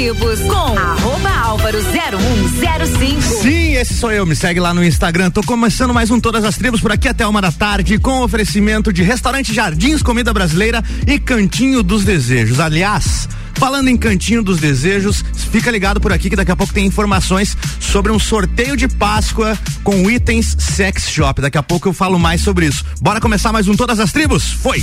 Tribos com arroba álvaro 0105. Sim, esse sou eu. Me segue lá no Instagram. Tô começando mais um Todas as Tribos por aqui até uma da tarde com oferecimento de restaurante Jardins Comida Brasileira e Cantinho dos Desejos. Aliás, Falando em Cantinho dos Desejos, fica ligado por aqui que daqui a pouco tem informações sobre um sorteio de Páscoa com itens Sex Shop. Daqui a pouco eu falo mais sobre isso. Bora começar mais um Todas as Tribos? Foi!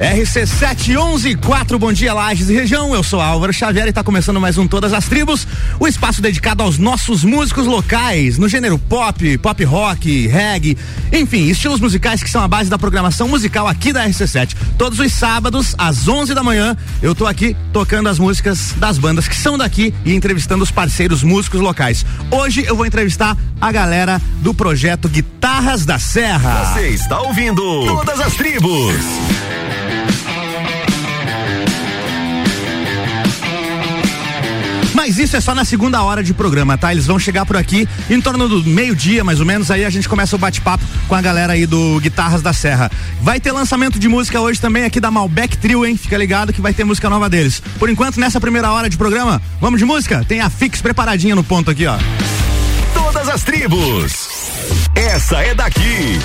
RC7114, bom dia Lages e região. Eu sou Álvaro Xavier e está começando mais um Todas as Tribos, o espaço dedicado aos nossos músicos locais, no gênero pop, pop rock, reggae, enfim, estilos musicais que são a base da programação musical aqui da RC7. Todos os sábados às 11 da manhã, eu tô aqui tocando as músicas das bandas que são daqui e entrevistando os parceiros músicos locais. Hoje eu vou entrevistar a galera do projeto Guitarras da Serra. Você está ouvindo Todas as Tribos. Mas isso é só na segunda hora de programa, tá? Eles vão chegar por aqui em torno do meio-dia, mais ou menos. Aí a gente começa o bate-papo com a galera aí do Guitarras da Serra. Vai ter lançamento de música hoje também aqui da Malbec Trio, hein? Fica ligado que vai ter música nova deles. Por enquanto, nessa primeira hora de programa, vamos de música? Tem a Fix preparadinha no ponto aqui, ó. Todas as tribos. Essa é daqui.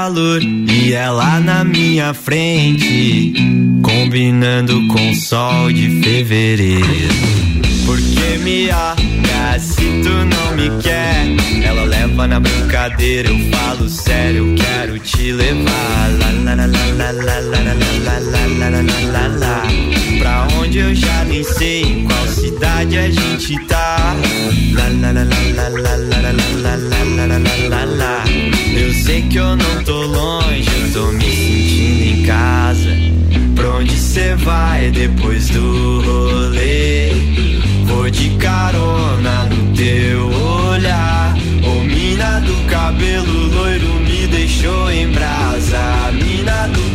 Calor e ela na minha frente, combinando com o sol de fevereiro. Porque me olha se tu não me quer, ela leva na brincadeira, eu falo sério, eu quero te levar. Lá, lá, lá, lá, lá, lá, lá, lá, lá, lá, lá, lá, lá. Pra onde eu já nem sei, em qual cidade a gente tá. Lá, lá, lá, lá, lá, lá, lá, lá, lá, lá, lá, lá, lá. Eu sei que eu não tô longe, tô me sentindo em casa. Pra onde cê vai depois do rolê? Vou de carona no teu olhar. Ô mina do cabelo loiro me deixou em brasa. Mina do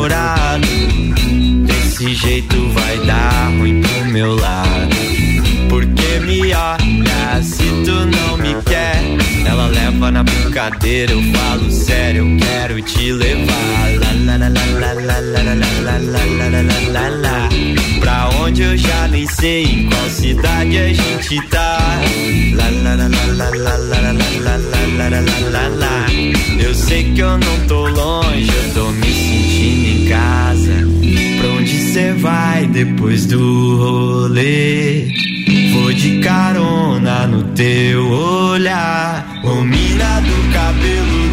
namorado. Desse jeito vai dar ruim pro meu lado. Porque me olha se tu não me quer. Ela leva na brincadeira, eu falo sério, eu quero te levar. Lá, lá, lá, lá, lá, lá, lá, lá, lá, lá, lá, lá, lá. Pra onde eu já nem sei, em qual cidade a gente tá. Lá, lá, lá, lá, lá, lá, lá, lá, lá, lá, lá, lá, lá, lá. Eu sei que eu não tô longe, eu tô me casa. Pra onde cê vai depois do rolê? Vou de carona no teu olhar. Ô mina do cabelo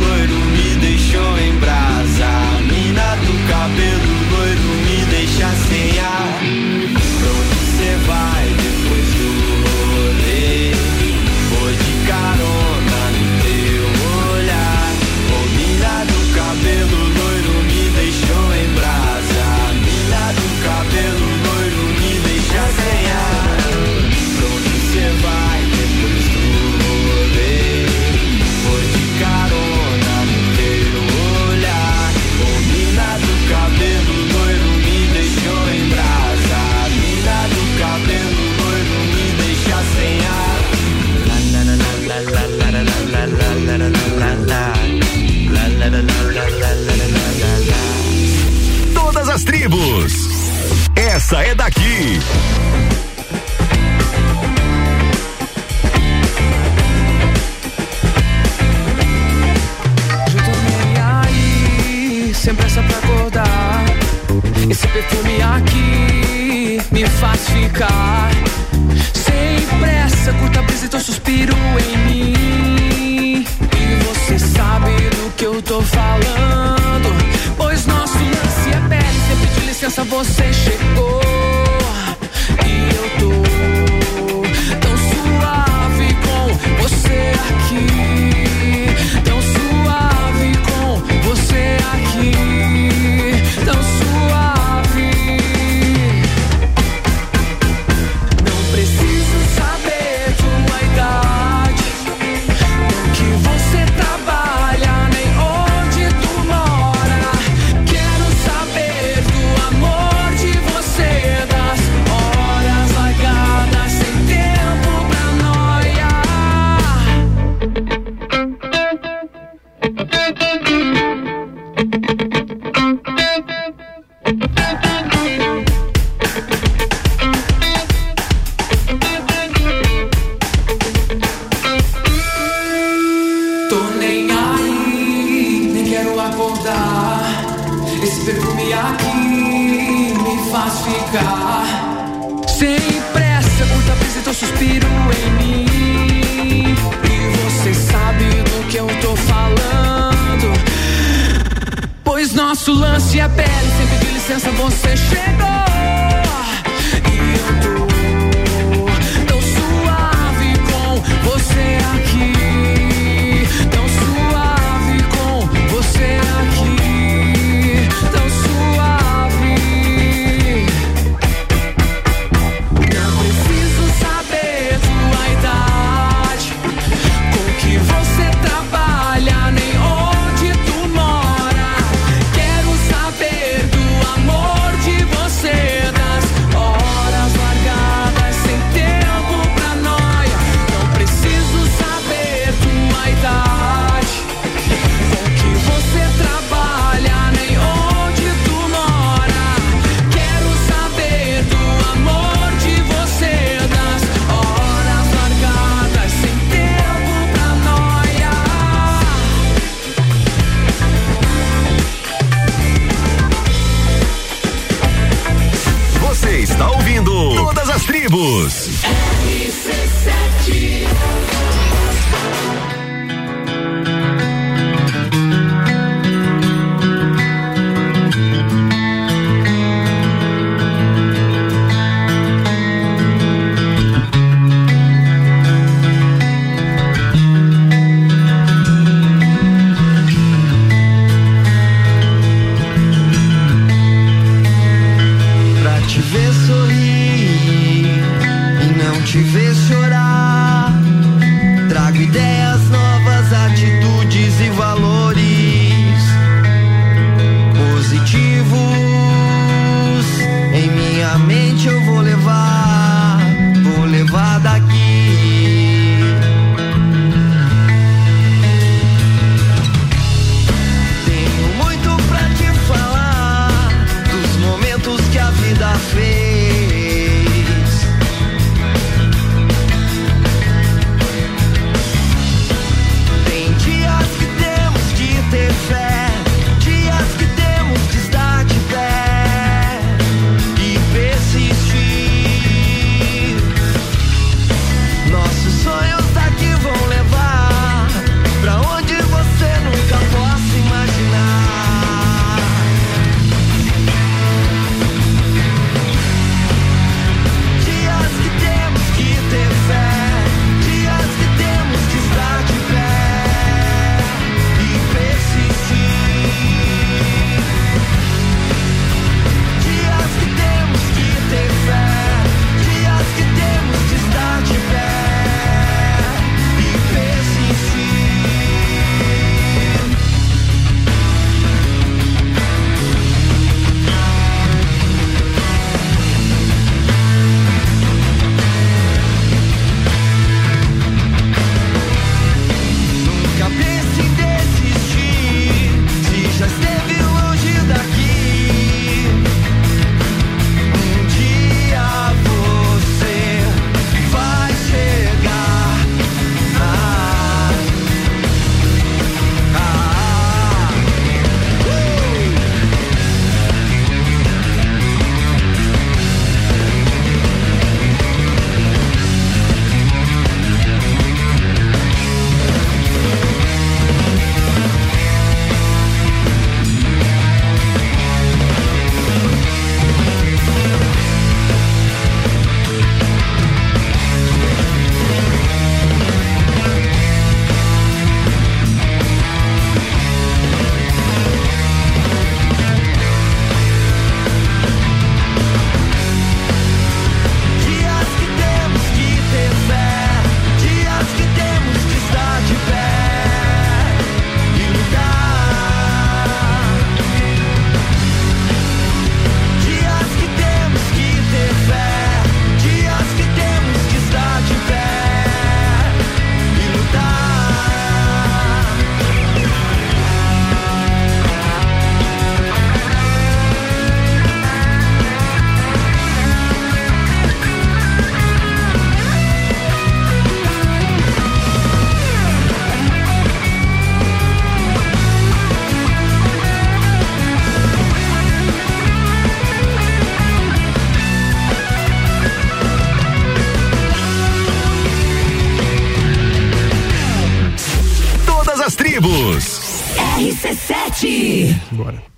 RC7. Bora.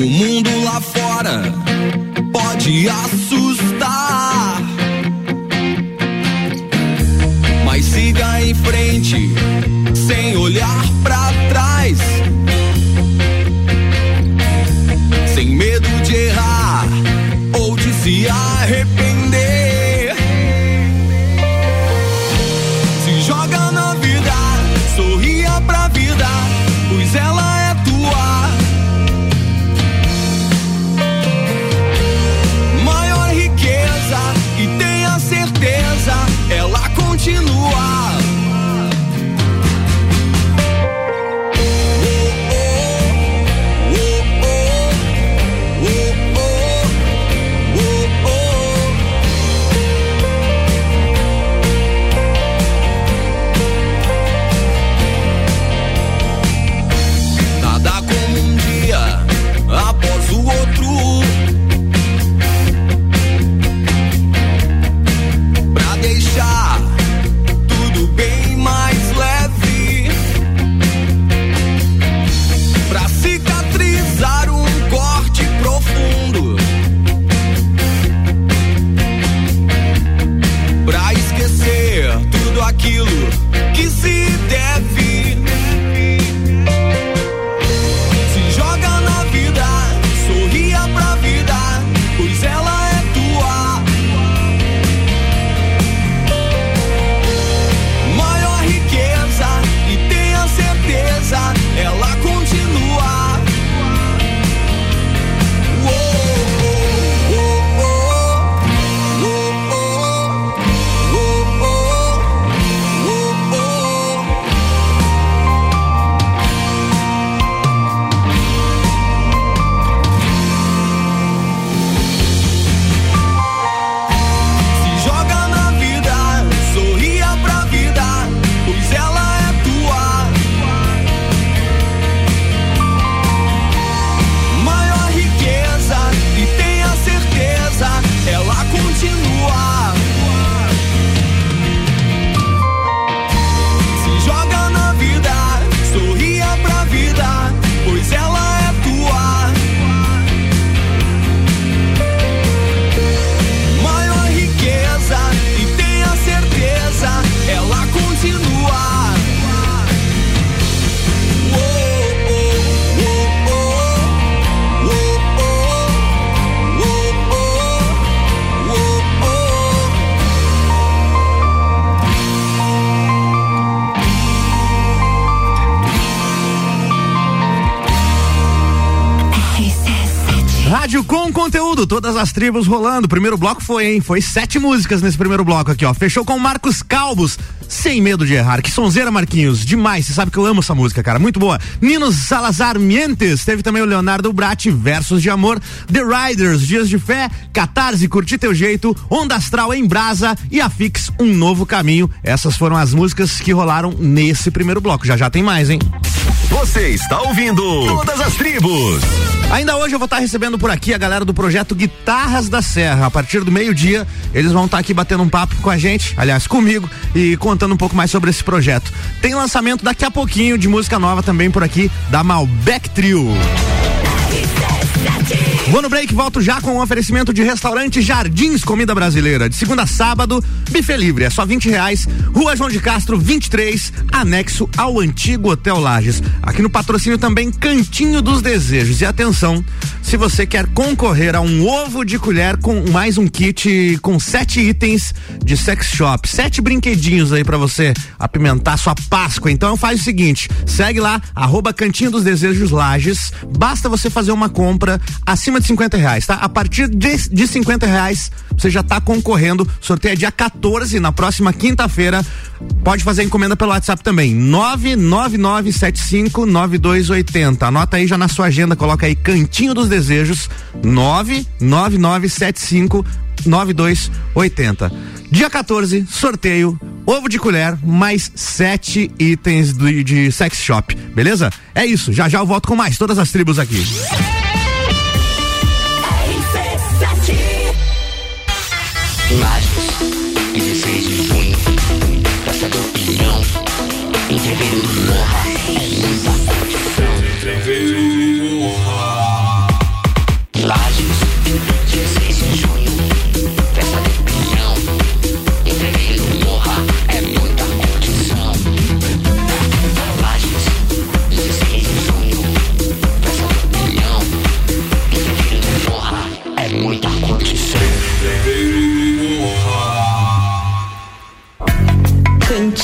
O mundo lá fora pode assustar. Mas siga em frente, todas as tribos rolando. Primeiro bloco foi, hein? Foi sete músicas nesse primeiro bloco aqui, ó. Fechou com Marcos Calvos, sem medo de errar. Que sonzeira, Marquinhos. Demais. Você sabe que eu amo essa música, cara. Muito boa. Nino Salazar Mientes. Teve também o Leonardo Bratti, Versos de Amor. The Riders, Dias de Fé. Catarse, Curtir Teu Jeito. Onda Astral em Brasa. E Afix, Um Novo Caminho. Essas foram as músicas que rolaram nesse primeiro bloco. Já já tem mais, hein? Você está ouvindo Todas as Tribos. Ainda hoje eu vou estar recebendo por aqui a galera do projeto Guitarras da Serra. A partir do meio-dia, eles vão estar aqui batendo um papo com a gente, aliás, comigo, e contando um pouco mais sobre esse projeto. Tem lançamento daqui a pouquinho de música nova também por aqui, da Malbec Trio. Vou no break, volto já com um oferecimento de restaurante Jardins Comida Brasileira. De segunda a sábado, buffet livre, é só 20 reais. Rua João de Castro, 23, anexo ao antigo Hotel Lages. Aqui no patrocínio também Cantinho dos Desejos. E atenção, se você quer concorrer a um ovo de colher com mais um kit com sete itens de sex shop, sete brinquedinhos aí para você apimentar sua Páscoa. Então faz o seguinte, segue lá, arroba Cantinho dos Desejos Lages. Basta você fazer uma compra acima de 50 reais, tá? A partir de, de 50 reais, você já tá concorrendo. Sorteio é dia 14, na próxima quinta-feira. Pode fazer encomenda pelo WhatsApp também. 999759280. Anota aí já na sua agenda, coloca aí Cantinho dos Desejos. 99975 9280. Dia 14, sorteio, ovo de colher, mais sete itens do, de sex shop, beleza? É isso, já já eu volto com mais, todas as tribos aqui. Lages,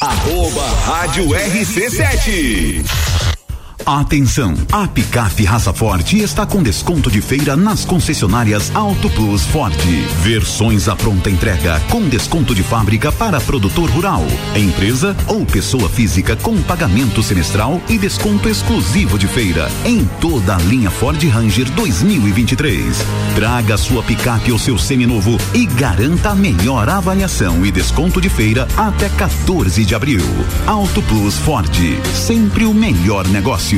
Arroba Rádio RC7. Atenção, a picape Raça Forte está com desconto de feira nas concessionárias Auto Plus Ford. Versões à pronta entrega com desconto de fábrica para produtor rural, empresa ou pessoa física com pagamento semestral e desconto exclusivo de feira em toda a linha Ford Ranger 2023. Traga sua picape ou seu seminovo e garanta a melhor avaliação e desconto de feira até 14 de abril. Auto Plus Ford, sempre o melhor negócio.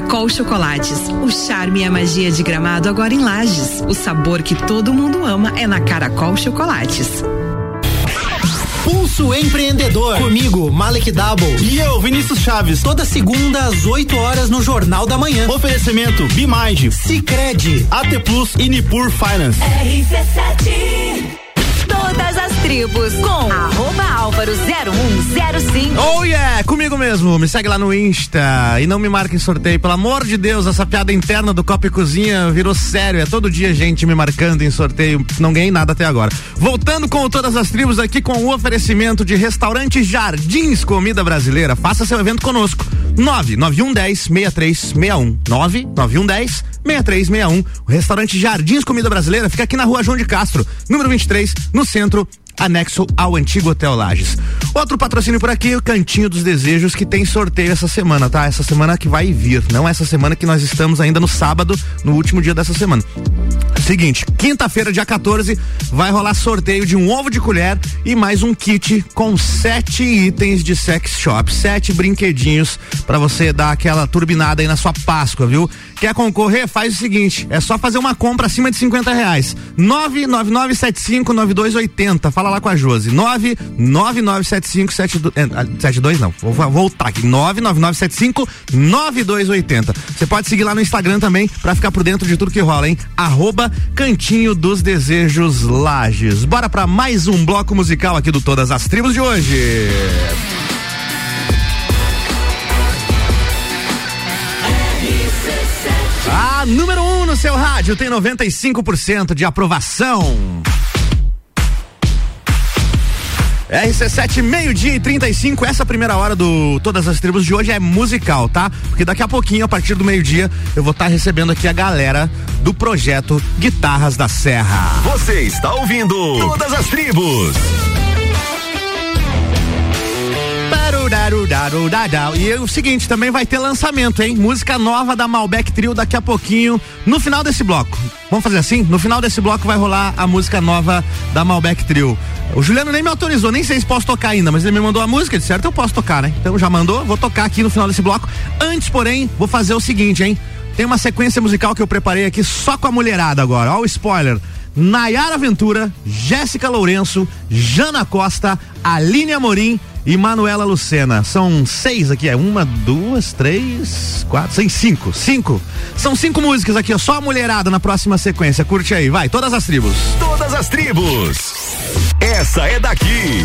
Caracol Chocolates. O charme e a magia de gramado agora em Lages. O sabor que todo mundo ama é na Caracol Chocolates. Pulso Empreendedor. Comigo, Malek Double. E eu, Vinícius Chaves. Toda segunda às 8 horas no Jornal da Manhã. Oferecimento Bimage, Cicred, AT Plus e Nipur Finance. RC7 Todas as tribos com arroba álvaro 0105. Oh yeah, comigo mesmo. Me segue lá no Insta e não me marque em sorteio. Pelo amor de Deus, essa piada interna do Copa e Cozinha virou sério. É todo dia gente me marcando em sorteio. Não ganhei nada até agora. Voltando com todas as tribos aqui com o oferecimento de restaurante Jardins Comida Brasileira. Faça seu evento conosco. 99110 6361. 99110 6361. O restaurante Jardins Comida Brasileira fica aqui na rua João de Castro, número 23, no centro, anexo ao antigo Hotel Lages. Outro patrocínio por aqui, o Cantinho dos Desejos, que tem sorteio essa semana, tá? Essa semana que vai vir, não essa semana que nós estamos ainda no sábado, no último dia dessa semana. Seguinte, quinta-feira, dia 14, vai rolar sorteio de um ovo de colher e mais um kit com sete itens de sex shop, sete brinquedinhos para você dar aquela turbinada aí na sua Páscoa, viu? Quer concorrer? Faz o seguinte: é só fazer uma compra acima de 50 reais. 999759280. Fala lá com a Josi. 9997572. não, vou voltar aqui. 999759280. Você pode seguir lá no Instagram também para ficar por dentro de tudo que rola, hein? Arroba Cantinho dos Desejos Lages. Bora para mais um bloco musical aqui do Todas as Tribos de hoje. A número 1 um no seu rádio tem 95% de aprovação. RC7, meio-dia e 35. Essa primeira hora do Todas as Tribos de hoje é musical, tá? Porque daqui a pouquinho, a partir do meio-dia, eu vou estar recebendo aqui a galera do projeto Guitarras da Serra. Você está ouvindo Todas as Tribos. E o seguinte, também vai ter lançamento, hein? Música nova da Malbec Trio daqui a pouquinho, no final desse bloco. Vamos fazer assim? No final desse bloco vai rolar a música nova da Malbec Trio. O Juliano nem me autorizou, nem sei se posso tocar ainda, mas ele me mandou a música, de certo eu posso tocar, né? Então já mandou, vou tocar aqui no final desse bloco. Antes, porém, vou fazer o seguinte, hein? Tem uma sequência musical que eu preparei aqui só com a mulherada agora. Ó, o spoiler. Nayara Ventura, Jéssica Lourenço, Jana Costa, Aline Amorim e Manuela Lucena. São seis aqui, é uma, duas, três, quatro, seis, cinco. Cinco. São cinco músicas aqui, ó, só a mulherada na próxima sequência. Curte aí, vai, todas as tribos. Todas as tribos. Essa é daqui.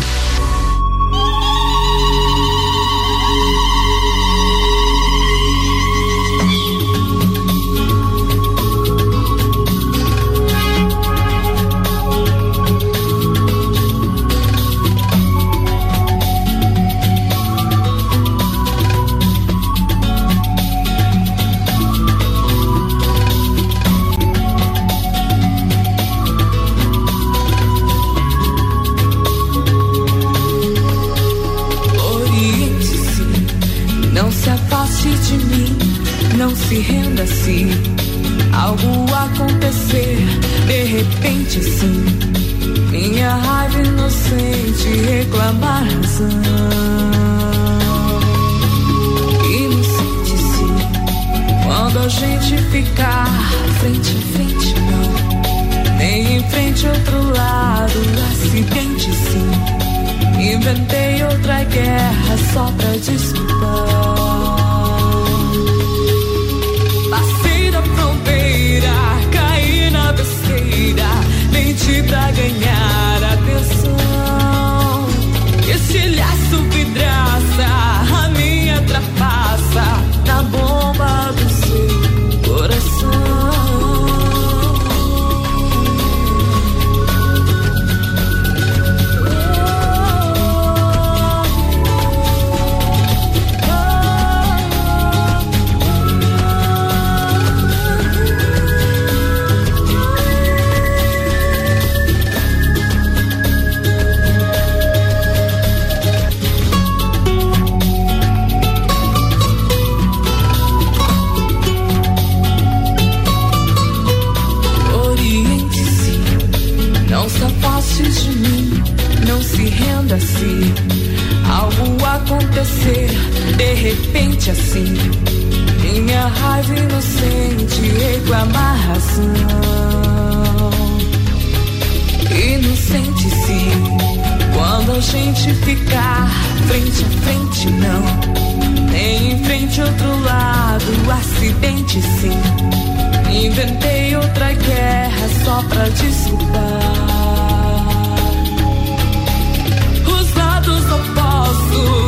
Se. Algo acontecer, de repente sim. Minha raiva inocente reclamar razão. Inocente-se, quando a gente ficar frente a frente, não. Nem em frente, outro lado, acidente sim. Inventei outra guerra só pra desculpar. Menti pra acontecer, de repente assim. Minha raiva inocente reclamar razão. Inocente-se, quando a gente ficar frente a frente, não. Nem em frente, outro lado, acidente sim. Inventei outra guerra só pra desculpar. Os lados opostos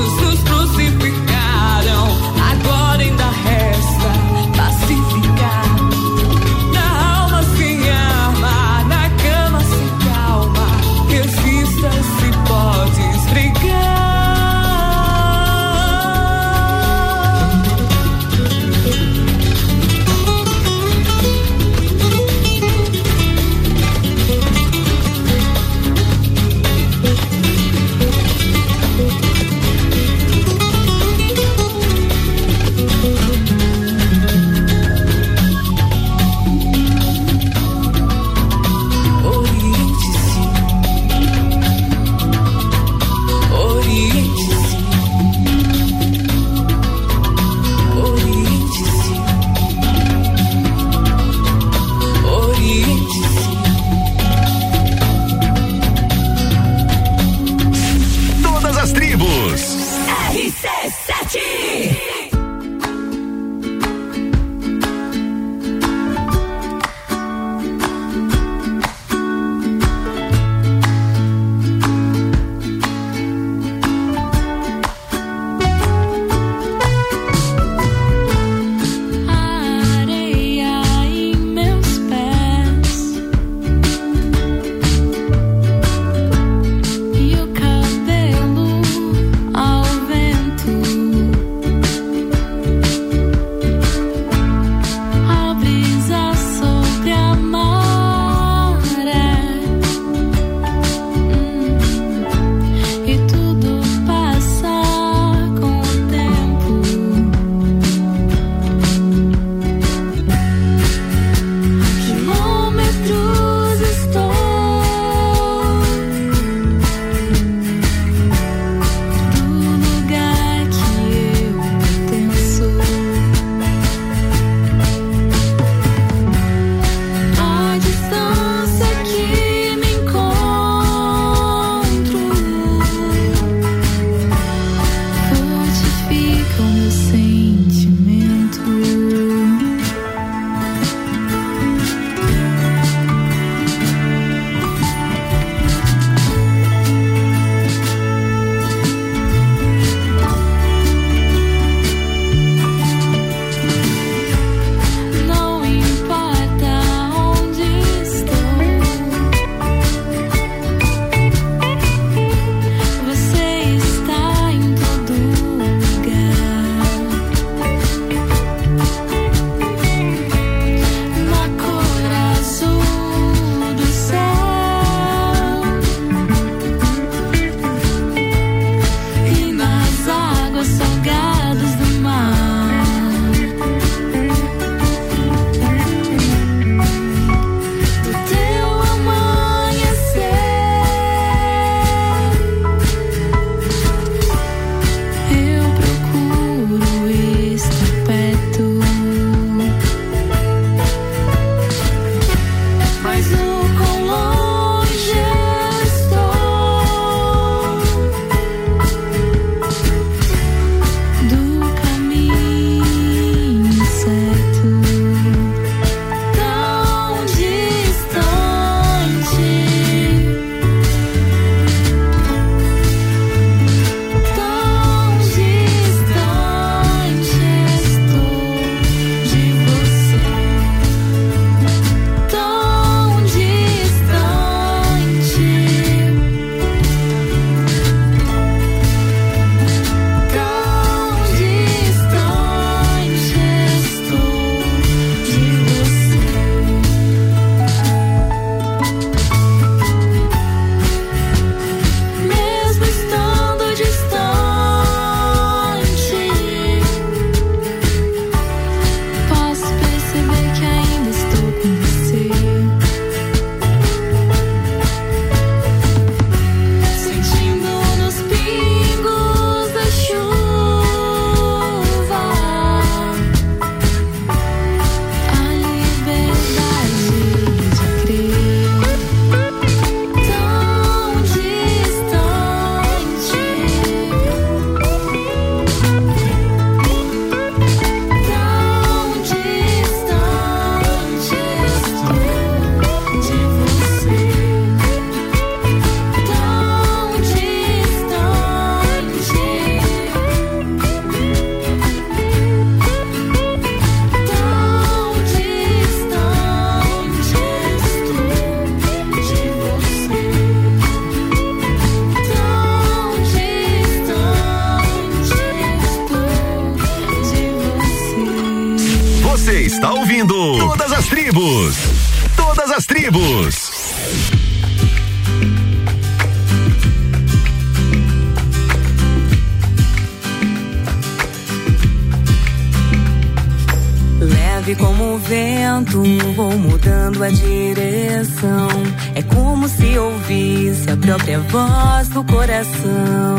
vou mudando a direção. É como se ouvisse a própria voz do coração.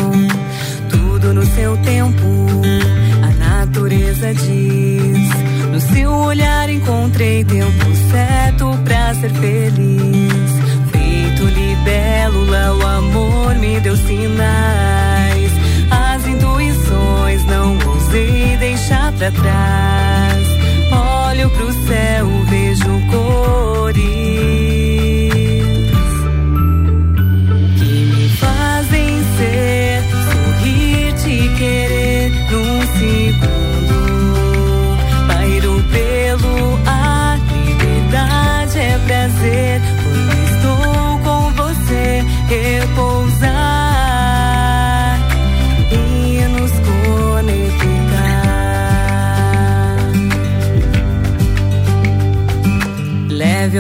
Tudo no seu tempo, a natureza diz. No seu olhar encontrei tempo certo pra ser feliz. Feito libélula, o amor me deu sinais. As intuições não ousei deixar pra trás. Olho pro céu, vejo cores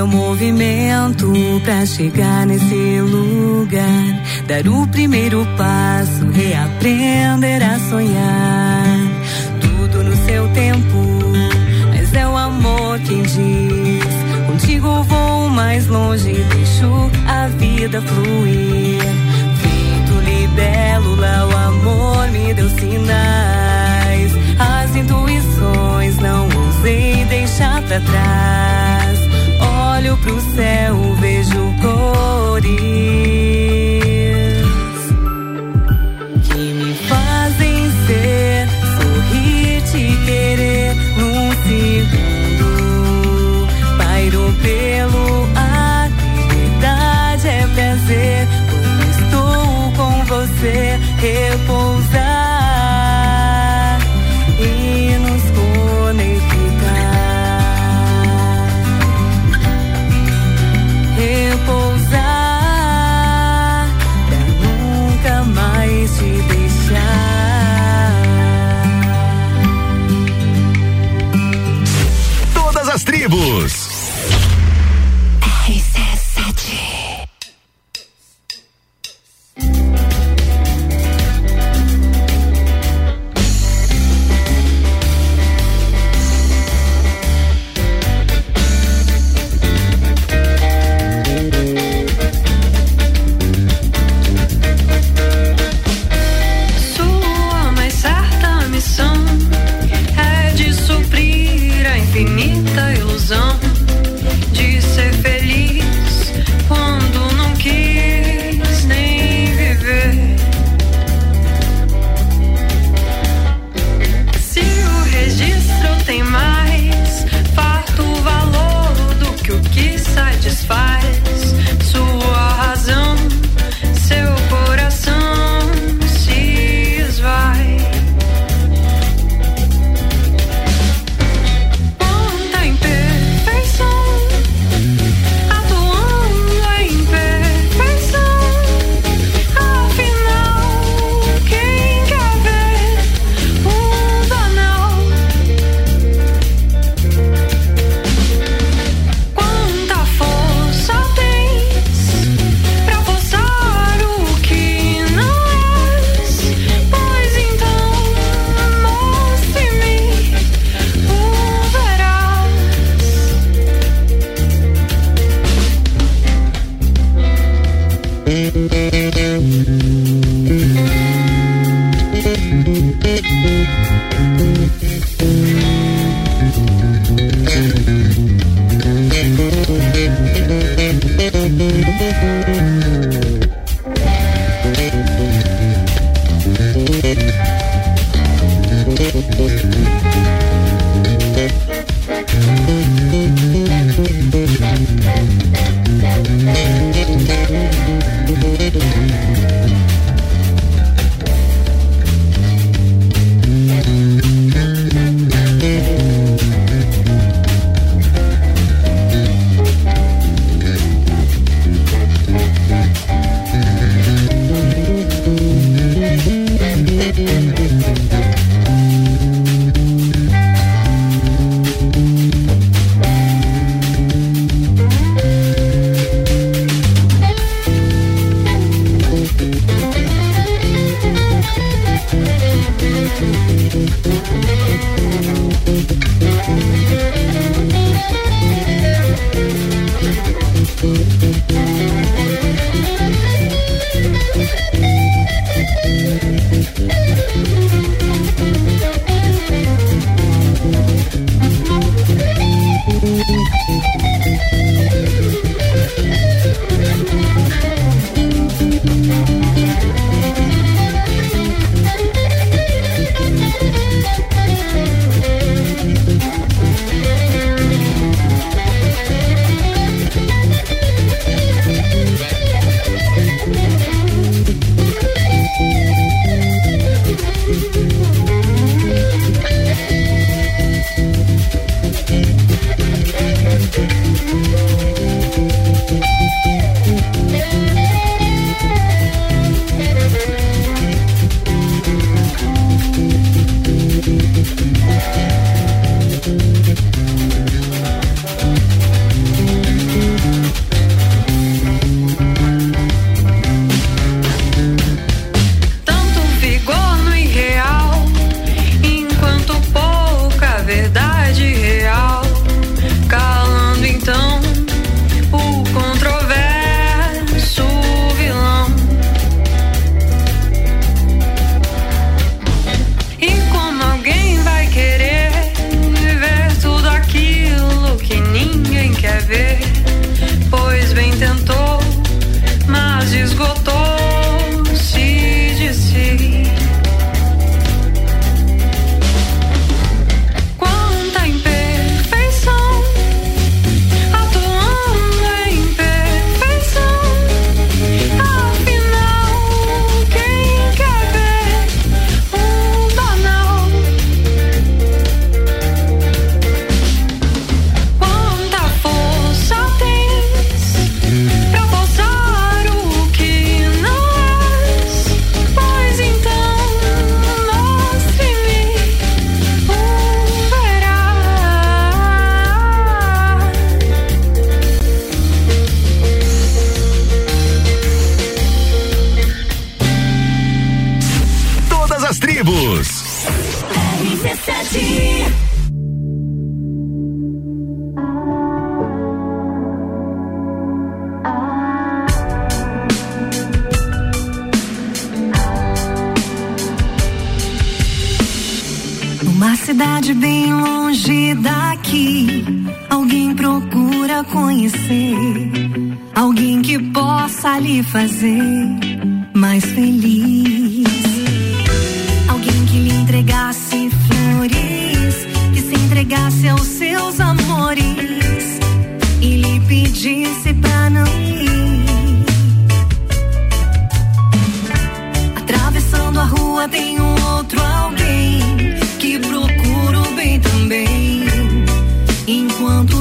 O movimento pra chegar nesse lugar. Dar o primeiro passo, reaprender a sonhar. Tudo no seu tempo, mas é o amor quem diz. Contigo vou mais longe, deixo a vida fluir. Feito libélula, o amor me deu sinais. As intuições não ousei deixar pra trás. Olho pro céu, vejo cores que me fazem ser, sorrir, te querer num segundo. Pairo pelo ar, liberdade é prazer. Quando estou com você, repousar Todas as tribos. Numa cidade bem longe daqui, alguém procura conhecer. Alguém que possa lhe fazer mais feliz. Entregasse flores, que se entregasse aos seus amores e lhe pedisse pra não ir. Atravessando a rua tem um outro alguém que procura o bem também. Enquanto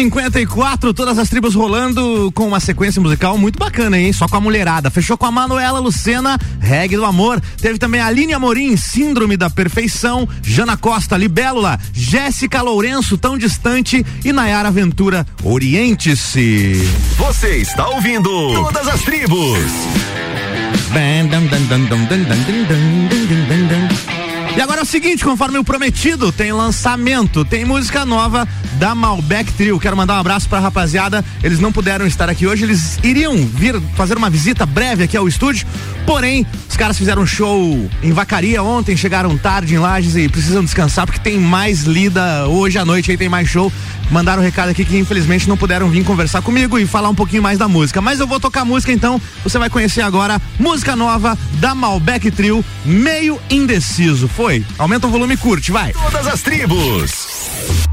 RC7 1154, todas as tribos rolando com uma sequência musical muito bacana, hein? Só com a mulherada. Fechou com a Manuela Lucena, Reggae do Amor. Teve também a Aline Amorim, Síndrome da Perfeição, Jana Costa, Libélula, Jéssica Lourenço, Tão Distante e Nayara Ventura, Oriente-se. Você está ouvindo Todas as tribos. E agora é o seguinte, conforme o prometido, tem lançamento, tem música nova da Malbec Trio. Quero mandar um abraço pra rapaziada. Eles não puderam estar aqui hoje, eles iriam vir fazer uma visita breve aqui ao estúdio. Porém, os caras fizeram um show em Vacaria ontem, chegaram tarde em Lages e precisam descansar porque tem mais lida hoje à noite, aí tem mais show. Mandaram um recado aqui que infelizmente não puderam vir conversar comigo e falar um pouquinho mais da música. Mas eu vou tocar música então, você vai conhecer agora música nova da Malbec Trio, meio indeciso. Foi? Aumenta o volume e curte, vai. Todas as tribos.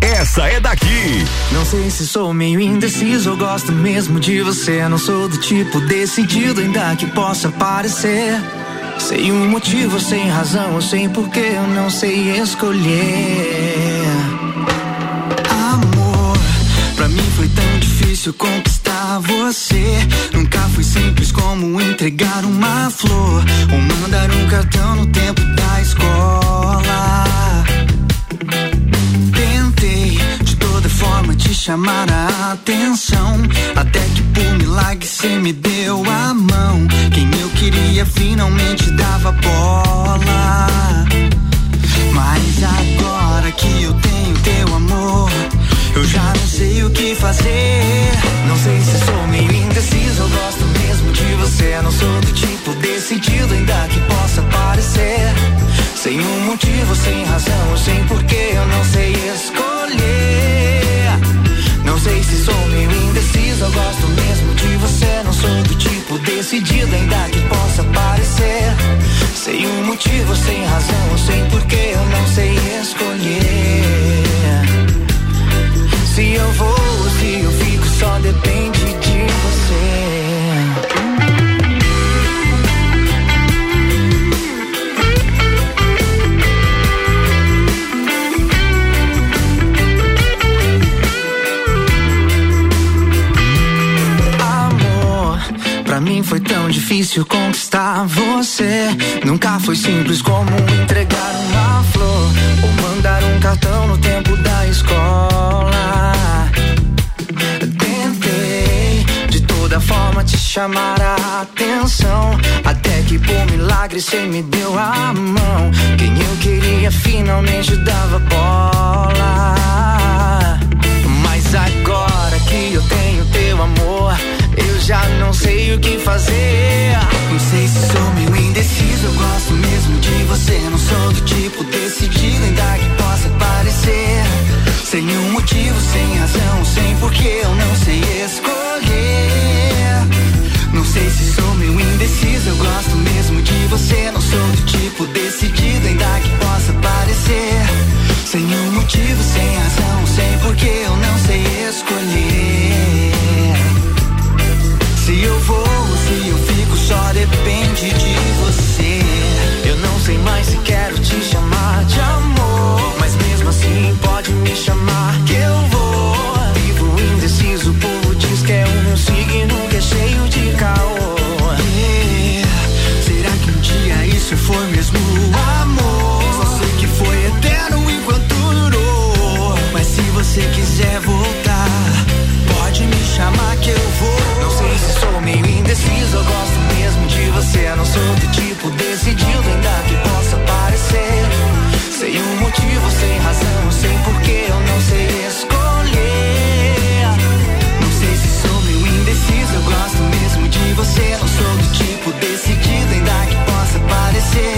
Essa é daqui. Não sei se sou meio indeciso, eu gosto mesmo de você. Não sou do tipo decidido, ainda que possa parecer. Sei um motivo, sem razão, eu sei porque eu não sei escolher. Amor, pra mim foi tão difícil conquistar você. Nunca foi simples como entregar uma flor ou mandar um cartão no tempo da escola. Te chamar a atenção. Até que por milagre cê me deu a mão. Quem eu queria finalmente dava bola. Mas agora que eu tenho teu amor, eu já não sei o que fazer. Não sei se sou meio indeciso, eu gosto mesmo de você. Não sou do tipo decidido, ainda que possa parecer. Sem um motivo, sem razão, sem porquê, eu não sei escolher. Eu gosto mesmo de você. Não sou do tipo decidido, ainda que possa parecer. Sem um motivo, sem razão, sem porquê, eu não sei escolher. Se eu vou ou se eu fico, só depende pra mim foi tão difícil conquistar você. Nunca foi simples como entregar uma flor ou mandar um cartão no tempo da escola. Tentei de toda forma te chamar a atenção. Até que por milagre cê me deu a mão. Quem eu queria finalmente dava bola. Mas agora já não sei o que fazer. Não sei se sou meio indeciso, eu gosto mesmo de você. Não sou do tipo decidido, ainda que possa parecer. Sem um motivo, sem razão, sem porquê, eu não sei escolher. Não sei se sou meio indeciso, eu gosto mesmo de você. Não sou do tipo decidido, ainda que possa parecer. Sem um motivo, sem razão, sem porquê, eu não sei escolher. Se eu vou ou se eu fico, só depende de você. Eu não sei mais se quero te chamar de amor. Mas mesmo assim, pode me chamar que eu vou. Vivo indeciso, o povo diz que é um signo que é cheio de caô. Yeah. Será que um dia isso foi mesmo amor? Só sei que foi eterno enquanto durou. Mas se você quiser voltar, pode me chamar que eu vou. Você. Não sou do tipo decidido, ainda que possa parecer. Sem um motivo, sem razão, sem porquê, eu não sei escolher. Não sei se sou meio indeciso, eu gosto mesmo de você. Não sou do tipo decidido, ainda que possa parecer.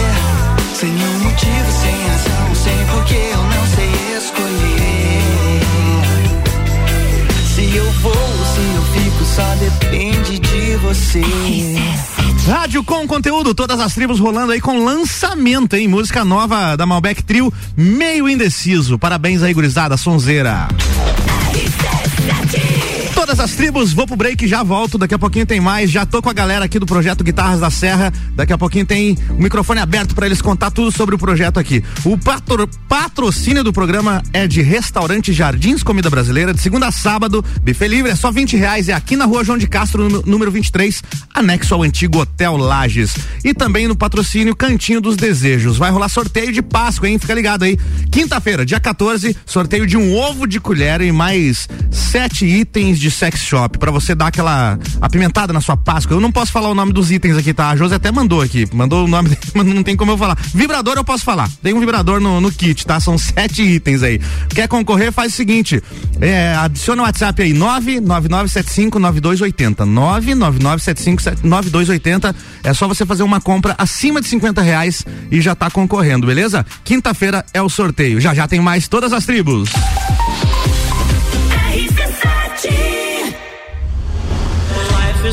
Sem um motivo, sem razão, sem porquê, eu não sei escolher. Se eu vou ou se eu fico, só depende de você. Rádio com conteúdo, todas as tribos rolando aí com lançamento, hein? Música nova da Malbec Trio, meio indeciso. Parabéns aí, gurizada, sonzeira. Todas as tribos, vou pro break, já volto. Daqui a pouquinho tem mais. Já tô com a galera aqui do projeto Guitarras da Serra. Daqui a pouquinho tem o microfone aberto para eles contar tudo sobre o projeto aqui. O patro- patrocínio do programa é de Restaurante Jardins Comida Brasileira, de segunda a sábado. Buffet livre é só 20 reais. É aqui na rua João de Castro, nú- número 23, anexo ao antigo Hotel Lages. E também no patrocínio Cantinho dos Desejos. Vai rolar sorteio de Páscoa, hein? Fica ligado aí. Quinta-feira, dia 14, sorteio de um ovo de colher e mais sete itens de sex shop para você dar aquela apimentada na sua Páscoa. Eu não posso falar o nome dos itens aqui, tá? A Josi até mandou aqui, mandou o nome, mas não tem como eu falar. Vibrador eu posso falar. Tem um vibrador no, no kit, tá? São sete itens aí. Quer concorrer? Faz o seguinte: é, adiciona o WhatsApp aí, 999759280. 999759280. É só você fazer uma compra acima de 50 reais e já tá concorrendo, beleza? Quinta-feira é o sorteio. Já já tem mais todas as tribos.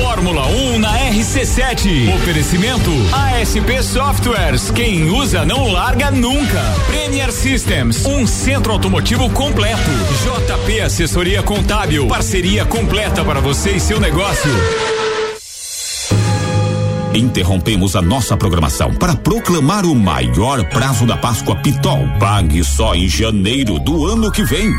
Fórmula 1 na RC7. Oferecimento ASP Softwares. Quem usa não larga nunca. Premier Systems, um centro automotivo completo. JP Assessoria Contábil, parceria completa para você e seu negócio. Interrompemos a nossa programação para proclamar o maior prazo da Páscoa Pitol. Pague só em janeiro do ano que vem.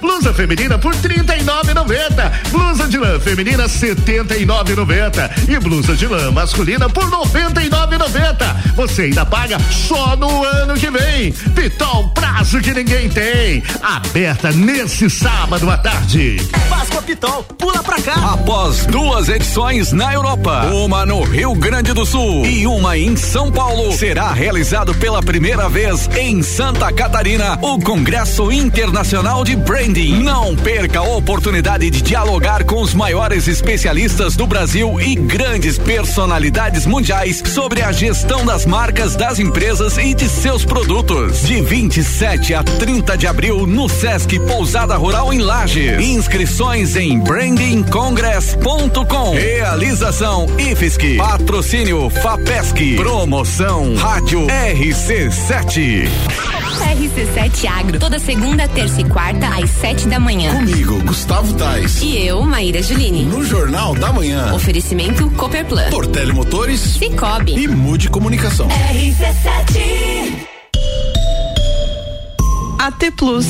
Blusa feminina por R$ 39,90. Blusa de lã feminina R$ 79,90. E blusa de lã masculina por R$ 99,90. Você ainda paga só no ano que vem. Pitol, prazo que ninguém tem. Aberta nesse sábado à tarde. Páscoa Pitol, pula pra cá. Após duas edições na Europa, uma no Rio Grande do Sul e uma em São Paulo, será realizado pela primeira vez em Santa Catarina o Congresso Internacional de Branding. Não perca a oportunidade de dialogar com os maiores especialistas do Brasil e grandes personalidades mundiais sobre a gestão das marcas das empresas e de seus produtos. De 27 a 30 de abril no Sesc Pousada Rural em Lages. Inscrições em brandingcongress.com. Realização IFSC. Patrocínio FAPESC. Promoção Rádio RC7. RC7 Agro, toda segunda, terça e quarta, às sete da manhã. Comigo, Gustavo Tais. E eu, Maíra Juline. No Jornal da Manhã. Oferecimento Copperplan. Portele Motores. Cicobi. E Mude Comunicação. RC7. AT Plus.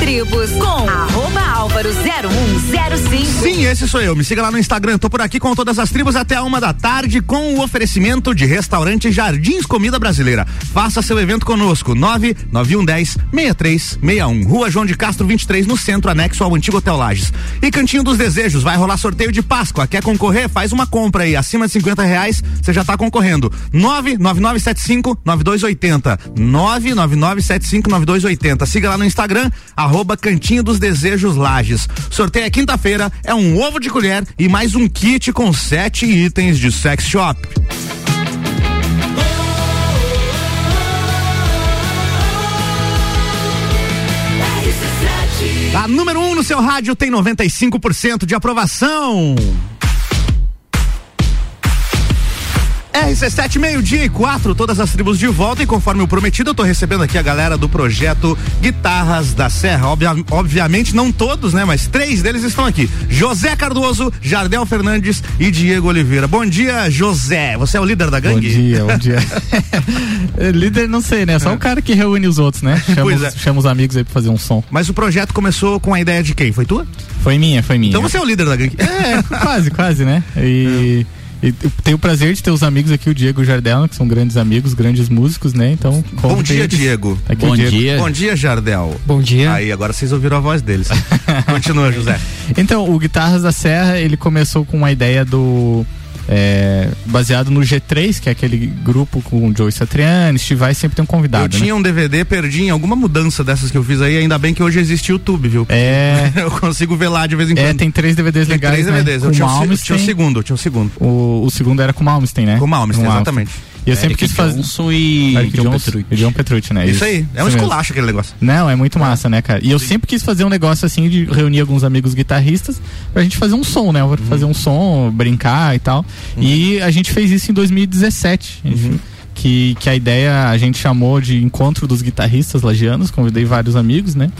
Tribos com arroba Álvaro 0105. Sim, esse sou eu. Me siga lá no Instagram. Tô por aqui com todas as tribos até a uma da tarde com o oferecimento de restaurante Jardins Comida Brasileira. Faça seu evento conosco. 99110 6361. Rua João de Castro 23 no centro, anexo ao antigo Hotel Lages. E Cantinho dos Desejos. Vai rolar sorteio de Páscoa. Quer concorrer? Faz uma compra aí. Acima de 50 reais, você já tá concorrendo. 99975 9280. 99975 9280. Siga lá no Instagram, arroba Cantinho dos Desejos Lages. Sorteio é quinta-feira, é um ovo de colher e mais um kit com sete itens de sex shop. A número 1 um no seu rádio tem 95% de aprovação. RC7, meio-dia e quatro, todas as tribos de volta e conforme o prometido, eu tô recebendo aqui a galera do projeto Guitarras da Serra. Obvia, obviamente, não todos, né? Mas três deles estão aqui: José Cardoso, Jardel Fernandes e Diego Oliveira. Bom dia, José. Você é o líder da gangue? Bom dia, bom dia. líder não sei, né? Só o cara que reúne os outros, né? Chama, é. chama os amigos aí pra fazer um som. Mas o projeto começou com a ideia de quem? Foi tua? Foi minha, foi minha. Então você é o líder da gangue. É, quase, quase, né? E, e tenho o prazer de ter os amigos aqui, o Diego e o Jardel, que são grandes amigos, grandes músicos, né? Então, Bom dia, eles. Diego. Aqui o Diego. Bom dia, Jardel. Bom dia. Aí, agora vocês ouviram a voz deles. Continua, José. Então, o Guitarras da Serra, ele começou com uma ideia do é, baseado no G3, que é aquele grupo com o Joey Satriani, Steve Vai sempre tem um convidado. Eu né? tinha um DVD, perdi em alguma mudança dessas que eu fiz aí, ainda bem que hoje existe YouTube, viu? É. eu consigo ver lá de vez em quando. É, tem três DVDs Tem legais. três né? DVDs. Eu tinha, o se- Malmsteen. tinha o segundo, tinha o segundo. O, o segundo era com o Malmsteen, né? Com o Malmsteen, exatamente. E eu sempre Eric quis fazer. Johnson e Eric John Johnson Petrucci. John Petrucci, né? Isso aí, é um esculacho aquele negócio. Não, é muito massa, né, cara? E eu sempre quis fazer um negócio assim de reunir alguns amigos guitarristas pra gente fazer um som, né? Fazer um som, brincar e tal. E a gente fez isso em 2017. A gente- Que, que a ideia a gente chamou de Encontro dos Guitarristas Lagianos, convidei vários amigos, né?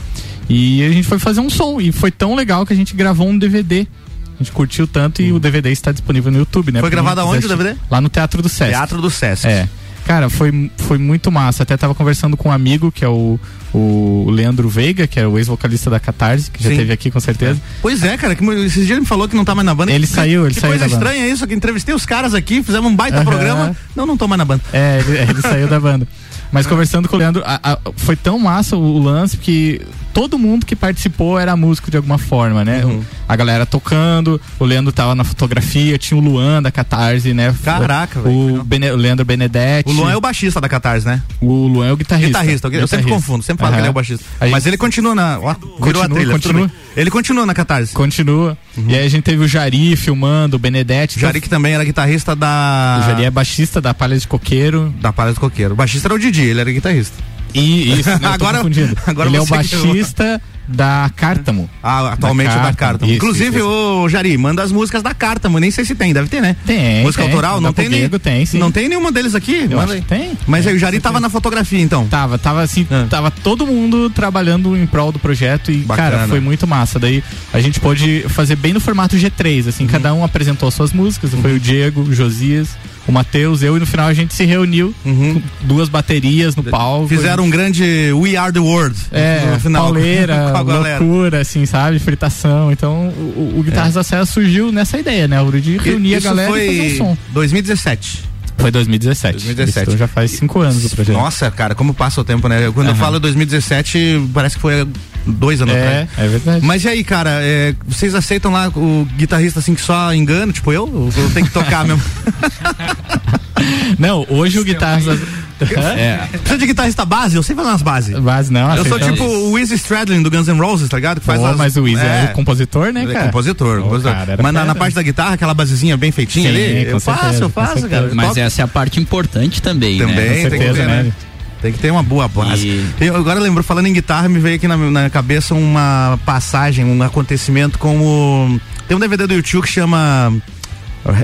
E a gente foi fazer um som. E foi tão legal que a gente gravou um DVD. A gente curtiu tanto e o DVD está disponível no YouTube, né? Foi gravado aonde o. DVD? Lá no Teatro do Sesc. Teatro do Sesc. É. Cara, foi, foi muito massa. Até tava conversando com um amigo, que é o, o Leandro Veiga, que é o ex-vocalista da Catarse, que já Sim. esteve aqui com certeza. Pois é, cara, que esses dias ele me falou que não tá mais na banda. Ele Que- saiu, ele que saiu coisa da banda. estranha isso, que entrevistei os caras aqui, fizemos um baita programa. Não, não tô mais na banda. É, ele, ele saiu da banda. Mas conversando com o Leandro, a- a- foi tão massa o, o lance que todo mundo que participou era músico de alguma forma, né? Uhum. A galera tocando, o Leandro tava na fotografia, tinha o Luan da Catarse, né? Caraca, o, Bene- o Leandro Benedetti. O Luan é o baixista da Catarse, né? O Luan é o guitarrista. Guitarrista, eu sempre confundo, sempre falo que Aham. ele é o baixista. Gente- Mas ele continua na. Ó, virou a Continua, trilha. continua. Ele continua na Catarse. Continua. E aí a gente teve o Jari filmando, o Benedetti. O Jari que também era guitarrista da. O Jari é baixista da Palha de Coqueiro. Da Palha do Coqueiro. O baixista era o Didi, ele era guitarrista. E isso, tô Agora- agora Ele é o baixista da Cártamo. Ah, atualmente é da Cártamo. Isso, Inclusive, isso, ô Jari, manda as músicas da Cártamo. Nem sei se tem, deve ter, né? Tem. Música tem. autoral? Da Não tem nem. Tem, sim. Não tem nenhuma deles aqui? Eu Manda aí. tem. Mas aí o Jari tava na fotografia, então. Tava, tava assim, tava todo mundo trabalhando em prol do projeto e, Bacana. cara, foi muito massa. Daí a gente pôde fazer bem no formato G3, assim, cada um apresentou suas músicas, foi o Diego, o Josias, o Matheus, eu e no final a gente se reuniu com duas baterias no palco. Fizeram um grande We Are the World É, no final. pauleira, a loucura, assim, sabe? Fritação. Então, o, o Guitarras da Serra surgiu nessa ideia, né? O de reunir a Isso galera foi e fazer um som. 2017. Foi 2017. 2017. Então já faz cinco anos o projeto. Nossa, cara, como passa o tempo, né? Quando eu Aham. falo 2017, parece que foi dois anos É, atrás. é verdade. Mas e aí, cara, é, vocês aceitam lá o guitarrista assim que só engana, tipo eu? Ou eu tenho que tocar mesmo? Não, hoje o Guitarras da... É. Precisa de guitarrista base? Eu sei fazer umas bases. Base não, Eu sou tipo o Izzy Stradlin do Guns N' Roses, tá ligado? Que faz Pô, as- mas o Izzy é o compositor, né, é cara? compositor, Ô, compositor. cara, Mas na, na parte da guitarra, aquela basezinha bem feitinha Sim, ali, eu faço, certeza, eu faço, certeza. cara. Eu Mas toco. essa é a parte importante também, Também, né? tem que certeza, ter, né? né? Tem que ter uma boa base. E- Tem- agora lembro, falando em guitarra, me veio aqui na, na cabeça uma passagem, um acontecimento com o. Tem um DVD do YouTube que chama.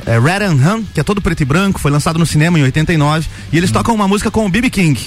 É, Red and Hun, que é todo preto e branco, foi lançado no cinema em 89. E eles tocam uma música com o B.B. King.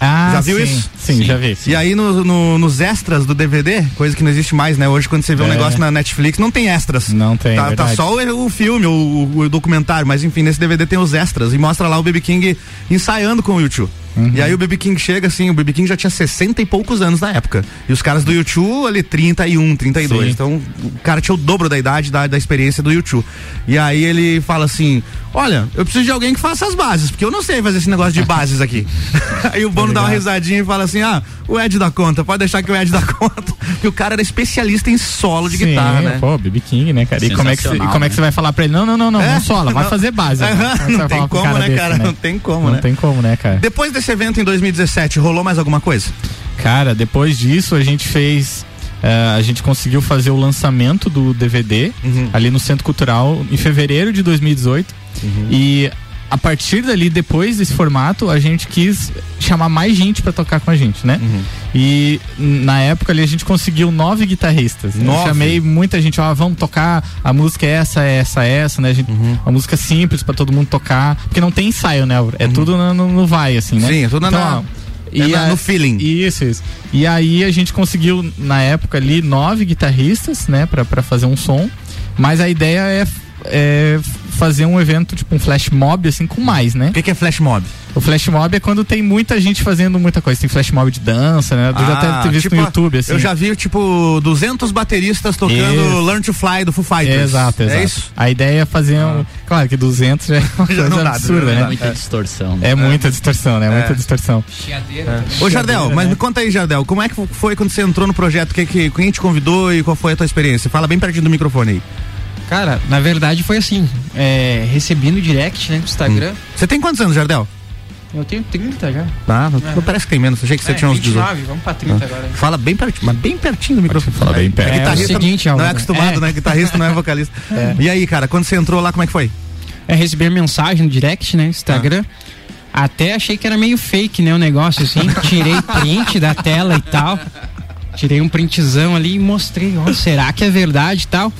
Ah, já viu sim, isso? Sim, já vi. E aí no- no- nos extras do DVD, coisa que não existe mais, né? Hoje quando você vê um É. negócio na Netflix, não tem extras. Não tem, Tá, tá só o, o filme, o, o documentário, mas enfim, nesse DVD tem os extras e mostra lá o BB King ensaiando com o YouTube. Uhum. E aí o BB King chega assim, o BB King já tinha 60 e poucos anos na época. E os caras do YouTube ali 31, 32. Sim. Então o cara tinha o dobro da idade da, da experiência do YouTube. E aí ele fala assim: Olha, eu preciso de alguém que faça as bases, porque eu não sei fazer esse negócio de bases aqui. aí o Bono dá uma risadinha e fala assim: Ah, o Ed dá conta, pode deixar que o Ed dá conta. Porque o cara era especialista em solo de Sim, guitarra, né? Pô, BB King, né, cara? E como é que, você- como é que você vai falar pra ele? Não, não, não, não, É? não sola, vai Não. fazer base. né? É que você não vai tem como, né, desse, cara? Não tem como, Não né? tem como, né, cara? Depois desse evento em 2017, rolou mais alguma coisa? Cara, depois disso a gente fez. eh, a gente conseguiu fazer o lançamento do DVD Uhum. ali no Centro Cultural em fevereiro de 2018. Uhum. E a partir dali, depois desse formato, a gente quis chamar mais gente pra tocar com a gente, né? Uhum. E na época ali a gente conseguiu nove guitarristas. Eu Nove? chamei muita gente, ó, vamos tocar, a música é essa, é essa, é essa, né? A gente, Uhum. Uma música simples pra todo mundo tocar, porque não tem ensaio, né? É tudo no, no- no vai, assim, né? Sim, é tudo na- Então, ó, é na- a- no feeling. Isso, isso. E aí a gente conseguiu, na época ali, nove guitarristas, né, pra, pra fazer um som. Mas a ideia é, é fazer um evento, tipo um flash mob, assim, com mais, né? O que, que é flash mob? O flash mob é quando tem muita gente fazendo muita coisa. Tem flash mob de dança, né? Tu já deve ter visto tipo, no YouTube, assim. Eu já vi, tipo, 200 bateristas tocando Isso. Learn to Fly do Foo Fighters. Exato, exato. É isso? A ideia é fazer um. Claro que 200 já é uma Já coisa dá, absurda, né? dá. Muita distorção. É muita distorção, né? É. Muita distorção. Ô Jardel, mas me conta aí, Jardel, como é que foi quando você entrou no projeto? Que, que, quem te convidou e qual foi a tua experiência? Fala bem pertinho do microfone aí. Cara, na verdade foi assim, é, recebi no direct, né, do Instagram. Você tem quantos anos, Jardel? Eu tenho 30 já. Tá, não, É. parece que tem menos. Achei que você É, tinha uns 18. 29, vamos pra 30 agora. Fala bem pertinho, mas bem pertinho do microfone. Fala bem perto. É, Guitarrista é o seguinte, não é acostumado, é. né? Guitarrista não é vocalista. É. E aí, cara, quando você entrou lá, como é que foi? É, recebi a mensagem no direct, né, Instagram. Até achei que era meio fake, né, o negócio assim. Tirei print da tela e tal. Tirei um printzão ali e mostrei, ó, será que é verdade e tal?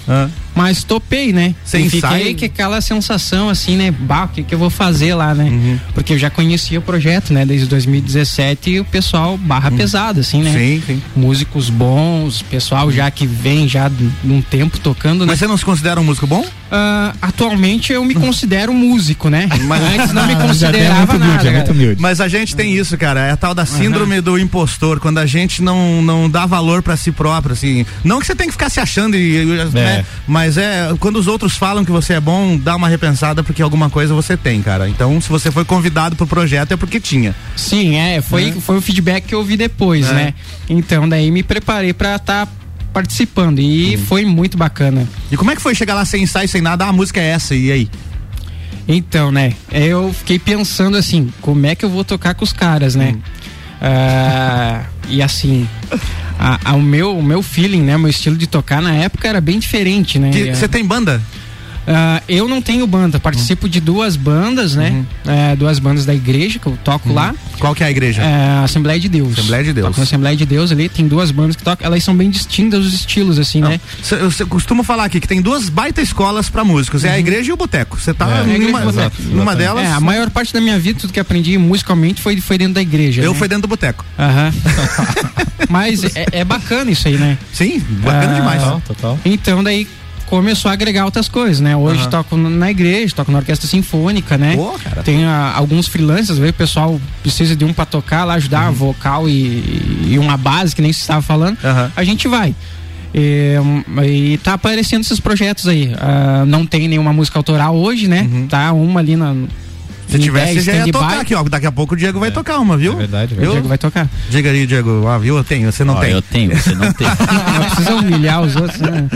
Mas topei, né? Você e fiquei com aquela sensação assim, né? Bah, o que, que eu vou fazer lá, né? Uhum. Porque eu já conhecia o projeto, né? Desde 2017 e o pessoal barra pesada, assim, né? Uhum. Sim, sim. Músicos bons, pessoal já que vem já de um tempo tocando, né? Mas você não se considera um músico bom? Ah, atualmente eu me considero músico, né? Mas antes não me é considerava muito humilde, nada. é muito cara. humilde. Mas a gente tem isso, cara. É a tal da síndrome do impostor, quando a gente não, não dá valor pra si próprio, assim. Não que você tem que ficar se achando, e, né? mas é quando os outros falam que você é bom, dá uma repensada porque alguma coisa você tem, cara. Então, se você foi convidado pro projeto é porque tinha. Sim, é, foi, foi o feedback que eu ouvi depois, É. né? Então daí me preparei pra estar participando e foi muito bacana. E como é que foi chegar lá sem ensaio, sem nada? Ah, a música é essa, e aí? Então, né, eu fiquei pensando assim, como é que eu vou tocar com os caras, né? Ah, e assim, a- o, meu, o meu feeling, né, meu estilo de tocar na época era bem diferente, né? Você tem banda? Ah, eu não tenho banda, participo de duas bandas, né? É, duas bandas da igreja que eu toco lá. Qual que é a igreja? É, Assembleia de Deus. Assembleia de Deus. Toco na Assembleia de Deus ali, tem duas bandas que tocam, elas são bem distintas os estilos, assim, né? Cê- Eu cê- costumo falar aqui que tem duas baita escolas pra músicos. É a igreja e o boteco. Você tá É, a igreja numa, e o boteco. numa delas. É, a maior parte da minha vida, tudo que aprendi musicalmente foi, foi dentro da igreja. Eu né? fui dentro do boteco. Aham. Mas é, é bacana isso aí, né? Sim, bacana demais. Total, Então daí começou a agregar outras coisas, né? Hoje Aham. toco na igreja, toco na orquestra sinfônica, né? Pô, cara. Tem ah, alguns freelancers, o pessoal precisa de um pra tocar lá, ajudar Uhum. vocal e, e uma base, que nem você estava falando. A gente vai. E, hum, e tá aparecendo esses projetos aí. Ah, não tem nenhuma música autoral hoje, né? Tá uma ali na. Se tivesse, 10, já ia tocar aqui, ó. Daqui a pouco o Diego vai tocar uma, viu? É verdade, O Diego vai tocar. Diga aí, Diego. Ah, viu? Eu tenho, você não Ó, tem. eu tenho, você não tem. Não precisa humilhar os outros, né?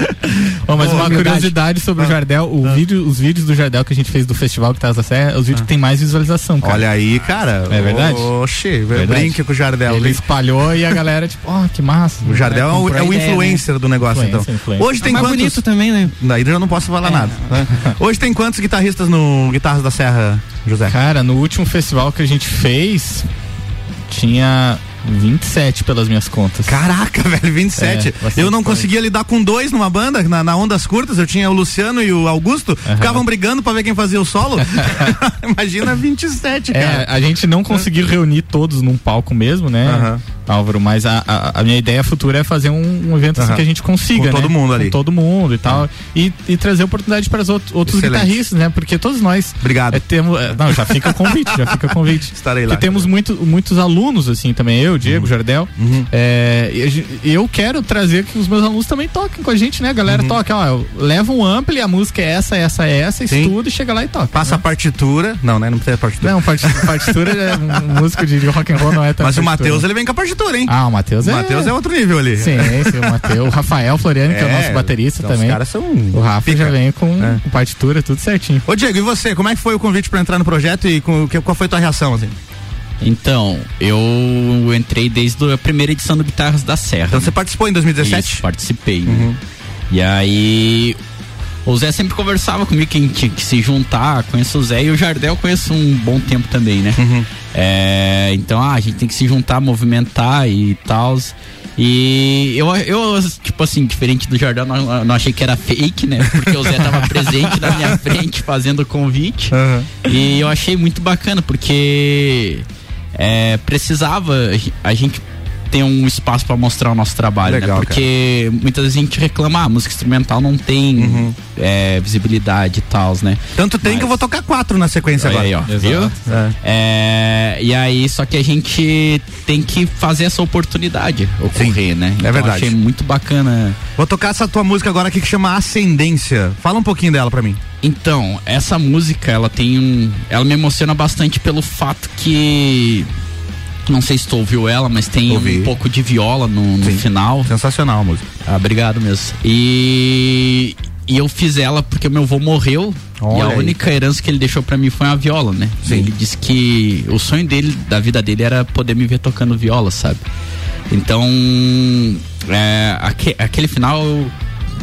Ó, mas Ô, uma humildade. curiosidade sobre o Jardel, o vídeo, os vídeos do Jardel que a gente fez do Festival Guitarras da Serra, os vídeos que tem mais visualização, cara. Olha aí, cara. É verdade? Oxê, Verdade. brinque com o Jardel. Ele espalhou e a galera, tipo, ó, que massa. O Jardel é, o, comprou é o ideia, influencer né? do negócio, Influencer, então. influencer. Hoje tem É mais quantos... bonito também, né? Daí eu não posso falar nada. né? Hoje tem quantos guitarristas no Guitarras da Serra, José? Cara, no último festival que a gente fez, tinha 27 pelas minhas contas. Caraca, velho, 27. É, eu não conseguia lidar com dois numa banda, na, na Ondas Curtas, eu tinha o Luciano e o Augusto, ficavam brigando pra ver quem fazia o solo. Imagina 27, É, cara. a gente não conseguiu reunir todos num palco mesmo, né, Aham. Álvaro? Mas a, a, a minha ideia futura é fazer um, um evento assim Aham. que a gente consiga, Com né? todo mundo ali. Com todo mundo e tal. E, e trazer oportunidade para os outros, outros guitarristas, né? Porque todos nós. Obrigado. É, temos, é, não, já fica o convite, já fica o convite. Estarei lá. Porque temos muito, muitos alunos, assim, também. Eu, Diego, Jardel. Uhum. É, eu quero trazer que os meus alunos também toquem com a gente, né? A galera Uhum. toca, ó, leva um ampli, a música é essa, essa, essa, Sim. estuda e chega lá e toca. Passa a partitura. Não, né? Não precisa partitura. Não, part- partitura é um músico de rock and roll não é tão Mas o partitura. Matheus, ele vem com a partitura, hein? Ah, o Matheus O é. Matheus é outro nível ali. Sim, sim, o Matheus. O Rafael Floriano, que é o É, nosso baterista então os também. caras são O Rafa pica. já vem com, É. com partitura, tudo certinho. Ô Diego, e você? Como é que foi o convite pra entrar no projeto e com, que- qual foi a tua reação, assim? Então, eu entrei desde a primeira edição do Guitarras da Serra. Então você participou em 2017? Isso, participei. né? E aí. O Zé sempre conversava comigo que a gente tinha que se juntar. Conheço o Zé e o Jardel eu conheço um bom tempo também, né? É, então, ah, a gente tem que se juntar, movimentar e tal. E eu, eu, tipo assim, diferente do Jardel, não, não achei que era fake, né? Porque o Zé tava presente na minha frente fazendo o convite. E eu achei muito bacana, porque é, precisava a gente ter um espaço para mostrar o nosso trabalho, Legal, né? Porque muitas vezes a gente reclama, ah, música instrumental não tem é, visibilidade e tal, né? Tanto tem que eu vou tocar quatro na sequência Aí, agora. ó, viu? É, e aí, só que a gente tem que fazer essa oportunidade ocorrer, né? Então, é verdade. Achei muito bacana. Vou tocar essa tua música agora aqui que chama Ascendência. Fala um pouquinho dela pra mim. Então, essa música, ela tem um. Ela me emociona bastante pelo fato que. Não sei se tu ouviu ela, mas tem Ouvi. um pouco de viola no, no final. Sensacional a música. Ah, obrigado mesmo. E e eu fiz ela porque meu avô morreu e Olha a aí. única herança que ele deixou pra mim foi uma viola, né? Ele disse que o sonho dele, da vida dele, era poder me ver tocando viola, sabe? Então, é, aque- aquele final,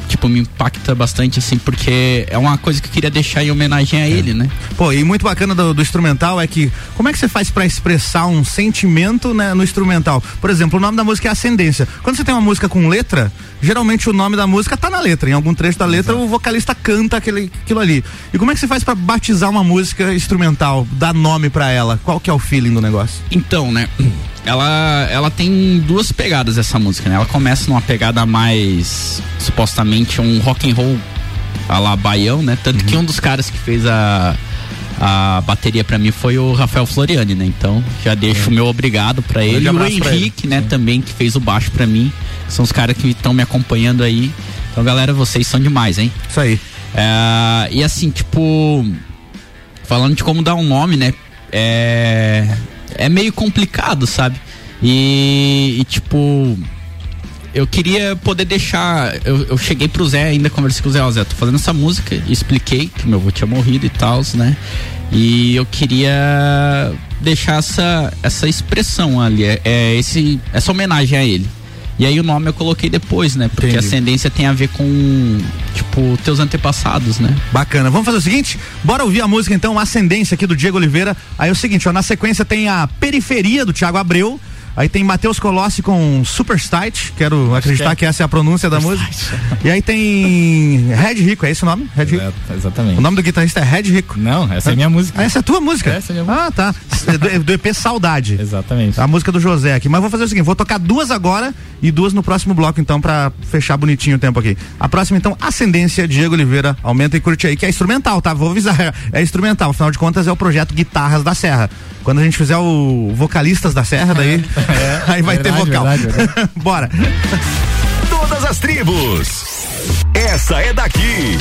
tipo, me impacta bastante, assim, porque é uma coisa que eu queria deixar em homenagem a ele, né? Pô, e muito bacana do, do instrumental é que como é que você faz pra expressar um sentimento né, no instrumental? Por exemplo, o nome da música é Ascendência. Quando você tem uma música com letra, geralmente o nome da música tá na letra. Em algum trecho da letra, o vocalista canta aquele, aquilo ali. E como é que você faz pra batizar uma música instrumental, dar nome pra ela? Qual que é o feeling do negócio? Então, né? Ela, ela tem duas pegadas essa música, né? Ela começa numa pegada mais supostamente um rock and roll a la baião, né? Tanto Uhum. que um dos caras que fez a a bateria pra mim foi o Rafael Floriani, né? Então já deixo o meu obrigado pra ele. E o Henrique, né, também que fez o baixo pra mim. São os caras que estão me acompanhando aí. Então, galera, vocês são demais, hein? Isso aí. É, e assim, tipo, falando de como dar um nome, né? É, é meio complicado, sabe? E, e, tipo, eu queria poder deixar. Eu, eu cheguei pro Zé, ainda conversei com o Zé, ó, Zé, tô fazendo essa música expliquei que meu avô tinha morrido e tal, né? E eu queria deixar essa, essa expressão ali, é, é esse, essa homenagem a ele. E aí o nome eu coloquei depois, né? Porque Entendi. ascendência tem a ver com, tipo, teus antepassados, né? Bacana. Vamos fazer o seguinte? Bora ouvir a música então, Ascendência aqui do Diego Oliveira. Aí é o seguinte, ó, na sequência tem a Periferia do Thiago Abreu. Aí tem Matheus Colossi com Superstate, quero acreditar que, essa é a pronúncia da música. E aí tem Red Rico, é esse o nome? Red Rico. Exatamente. O nome do guitarrista é Red Rico. Não, essa é minha música. Ah, essa é a tua música? Essa é minha Ah, tá. É do, é do EP Saudade. Exatamente. A música do José aqui. Mas vou fazer o seguinte, vou tocar duas agora e duas no próximo bloco, então, pra fechar bonitinho o tempo aqui. A próxima, então, Ascendência, Diego Oliveira. Aumenta e curte aí, que é instrumental, tá? Vou avisar. É instrumental. Afinal de contas, é o projeto Guitarras da Serra. Quando a gente fizer o Vocalistas da Serra, daí. Aí vai ter verdade, vocal. verdade, verdade. Bora. Todas as tribos. Essa é daqui.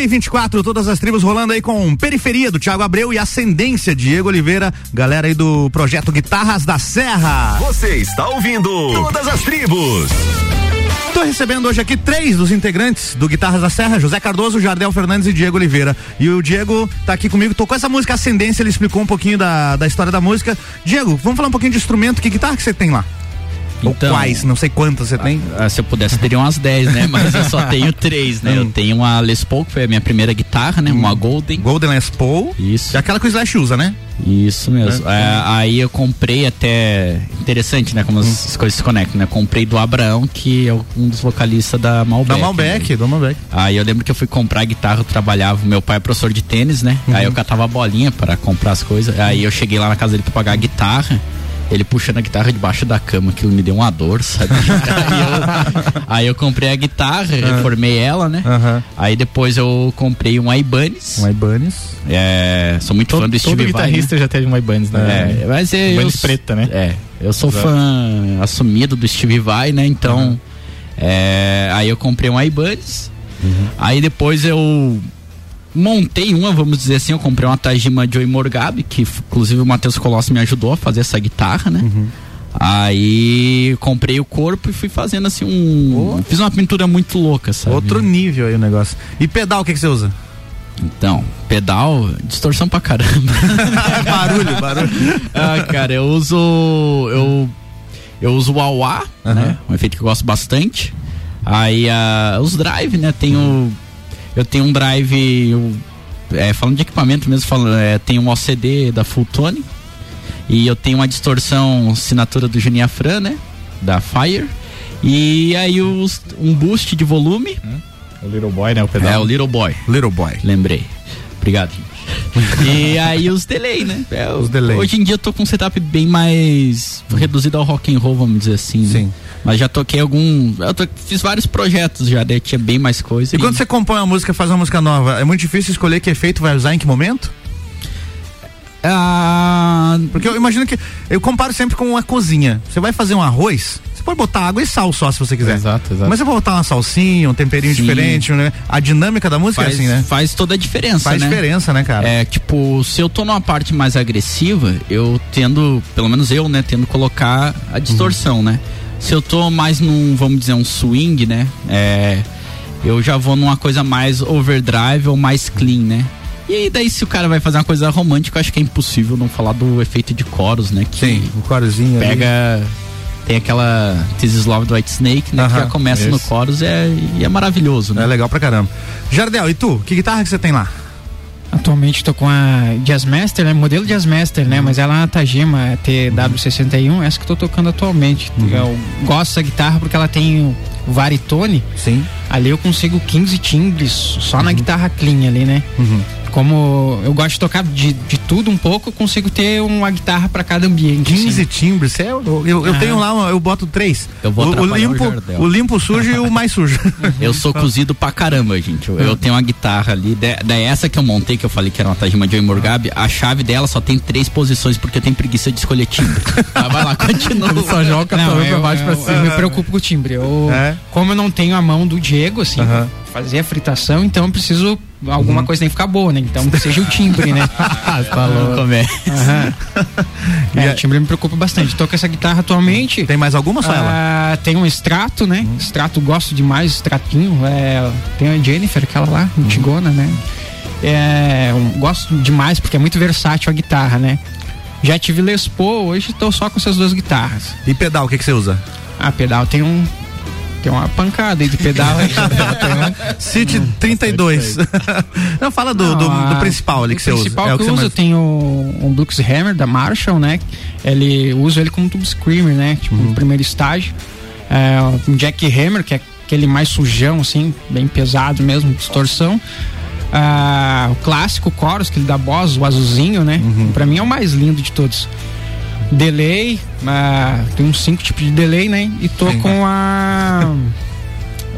Meio-dia e 24, todas as tribos rolando aí com Periferia do Thiago Abreu e Ascendência, Diego Oliveira, galera aí do projeto Guitarras da Serra. Você está ouvindo Todas as tribos. Tô recebendo hoje aqui três dos integrantes do Guitarras da Serra, José Cardoso, Jardel Fernandes e Diego Oliveira. E o Diego tá aqui comigo, tocou essa música Ascendência, ele explicou um pouquinho da, da história da música. Diego, vamos falar um pouquinho de instrumento, que guitarra que você tem lá? Ou Então- quais, não sei quantas você tem. Ah, se eu pudesse, teria umas 10, né? Mas eu só tenho três, né? Eu Hum. tenho uma Les Paul, que foi a minha primeira guitarra, né? Uma Golden. Golden Les Paul. Isso. É aquela que o Slash usa, né? Isso mesmo. É. É, aí eu comprei até. Interessante, né? Como as, Hum. as coisas se conectam, né? Comprei do Abraão, que é um dos vocalistas da Malbec. Da Malbec, da Malbec. Aí eu lembro que eu fui comprar guitarra, eu trabalhava, meu pai é professor de tênis, né? Uhum. Aí eu catava a bolinha para comprar as coisas. Aí eu cheguei lá na casa dele pra pagar a guitarra. Ele puxando a guitarra debaixo da cama, que me deu uma dor, sabe? aí, eu, aí eu comprei a guitarra, reformei ela, né? Aí depois eu comprei um Ibanez. Um Ibanez. É, sou muito fã do Steve Todo Vai, guitarrista né? já teve uma Ibanez, né? É, mas é, eu, Ibanez preta, né? É, eu sou Exato. fã assumido do Steve Vai, né? Então, é, aí eu comprei um Ibanez. Aí depois eu montei uma, vamos dizer assim, eu comprei uma Tajima Joy Morgabe, que inclusive o Matheus Colossi me ajudou a fazer essa guitarra, né? Aí comprei o corpo e fui fazendo assim um. Fiz uma pintura muito louca, sabe? Outro nível aí o negócio. E pedal, o que, que você usa? Então, pedal, distorção pra caramba. barulho, barulho. ah, cara, eu uso. Eu, eu uso o wah né? Um efeito que eu gosto bastante. Aí ah, os drive, né? Tenho. Eu tenho um drive. eu- é, falando de equipamento mesmo, falando, é, tenho um OCD da Fulltone. E eu tenho uma distorção assinatura do Juninho Afran, né? Da Fire. E aí os, um boost de volume. O Little Boy, né? O pedal. É, o Little Boy. Little Boy. Lembrei. Obrigado, e aí os delay, né? É, Os delay. Hoje em dia eu tô com um setup bem mais reduzido ao rock and roll, vamos dizer assim. né? Sim. Mas já toquei algum. Eu to- fiz vários projetos já, daí tinha bem mais coisa. E quando você compõe uma música, faz uma música nova, é muito difícil escolher que efeito vai usar em que momento? Ah, Porque eu imagino que. Eu comparo sempre com uma cozinha. Você vai fazer um arroz, Você pode botar água e sal só se você quiser. Exato, exato. Mas você pode botar uma salsinha, um temperinho Sim. diferente, né? A dinâmica da música faz, é assim, né? faz toda a diferença, Faz né? diferença, né, cara? É, tipo, se eu tô numa parte mais agressiva, eu tendo, pelo menos eu, né, tendo colocar a distorção, Uhum. né? Se eu tô mais num, vamos dizer, um swing, né? É, eu já vou numa coisa mais overdrive ou mais clean, né? E aí daí se o cara vai fazer uma coisa romântica, eu acho que é impossível não falar do efeito de coros, né? Que Sim, o corozinho ali. pega tem aquela This is Love do White Snake, né? que Aham, já começa no isso. chorus e é, e é maravilhoso, né? É legal pra caramba. Jardel, e tu? Que guitarra que você tem lá? Atualmente tô com a Jazzmaster, né? Modelo Jazzmaster, né? Mas ela é uma Tajima TW61, essa que eu tô tocando atualmente. Eu gosto da guitarra porque ela tem o varitone. Sim. Ali eu consigo 15 timbres só na guitarra clean ali, né? Como eu gosto de tocar de, de tudo um pouco, eu consigo ter uma guitarra pra cada ambiente. 15 assim. timbres, é, eu, eu, eu Ah. tenho lá, eu boto três. Eu vou o, o o limpo, Jardel. o limpo sujo e o mais sujo. Eu sou cozido pra caramba, gente. Eu, eu tenho uma guitarra ali, da essa que eu montei, que eu falei que era uma Tajima Joey Morgabe, a chave dela só tem três posições porque eu tenho preguiça de escolher timbre. Mas vai lá, continua. Ele só joga Não, pra, eu, pra baixo pra eu- cima. eu me preocupo com o timbre. Eu, É? Como eu não tenho a mão do Diego, assim, Aham. pra fazer a fritação, então eu preciso. Alguma coisa tem que ficar boa, né? Então seja o timbre, né? tá louco. É? É, o timbre me preocupa bastante. Tô com essa guitarra atualmente. Tem mais alguma só ela? Ah, tem um extrato, né? Extrato, gosto demais, extratinho. É, tem a Jennifer, aquela lá, antigona, né? É, um- gosto demais porque é muito versátil a guitarra, né? Já tive Les Paul, hoje tô só com essas duas guitarras. E pedal, o que, que você usa? Ah, pedal tem um. Tem uma pancada aí de pedal. aí. Tem City 32. Não, fala do, do, Não, do a- principal ali que o você usa. principal É o que, que eu você uso, mais... tenho um Blux Hammer da Marshall, né? Ele uso ele como tube screamer, né? Tipo, Uhum. no primeiro estágio. É, um Jack Hammer, que é aquele mais sujão, assim, bem pesado mesmo, distorção. Ah, o clássico Chorus, aquele da Boss, o azulzinho, né? Uhum. Pra mim é o mais lindo de todos. Delay, ah, tem uns cinco tipos de delay, né? E tô com a.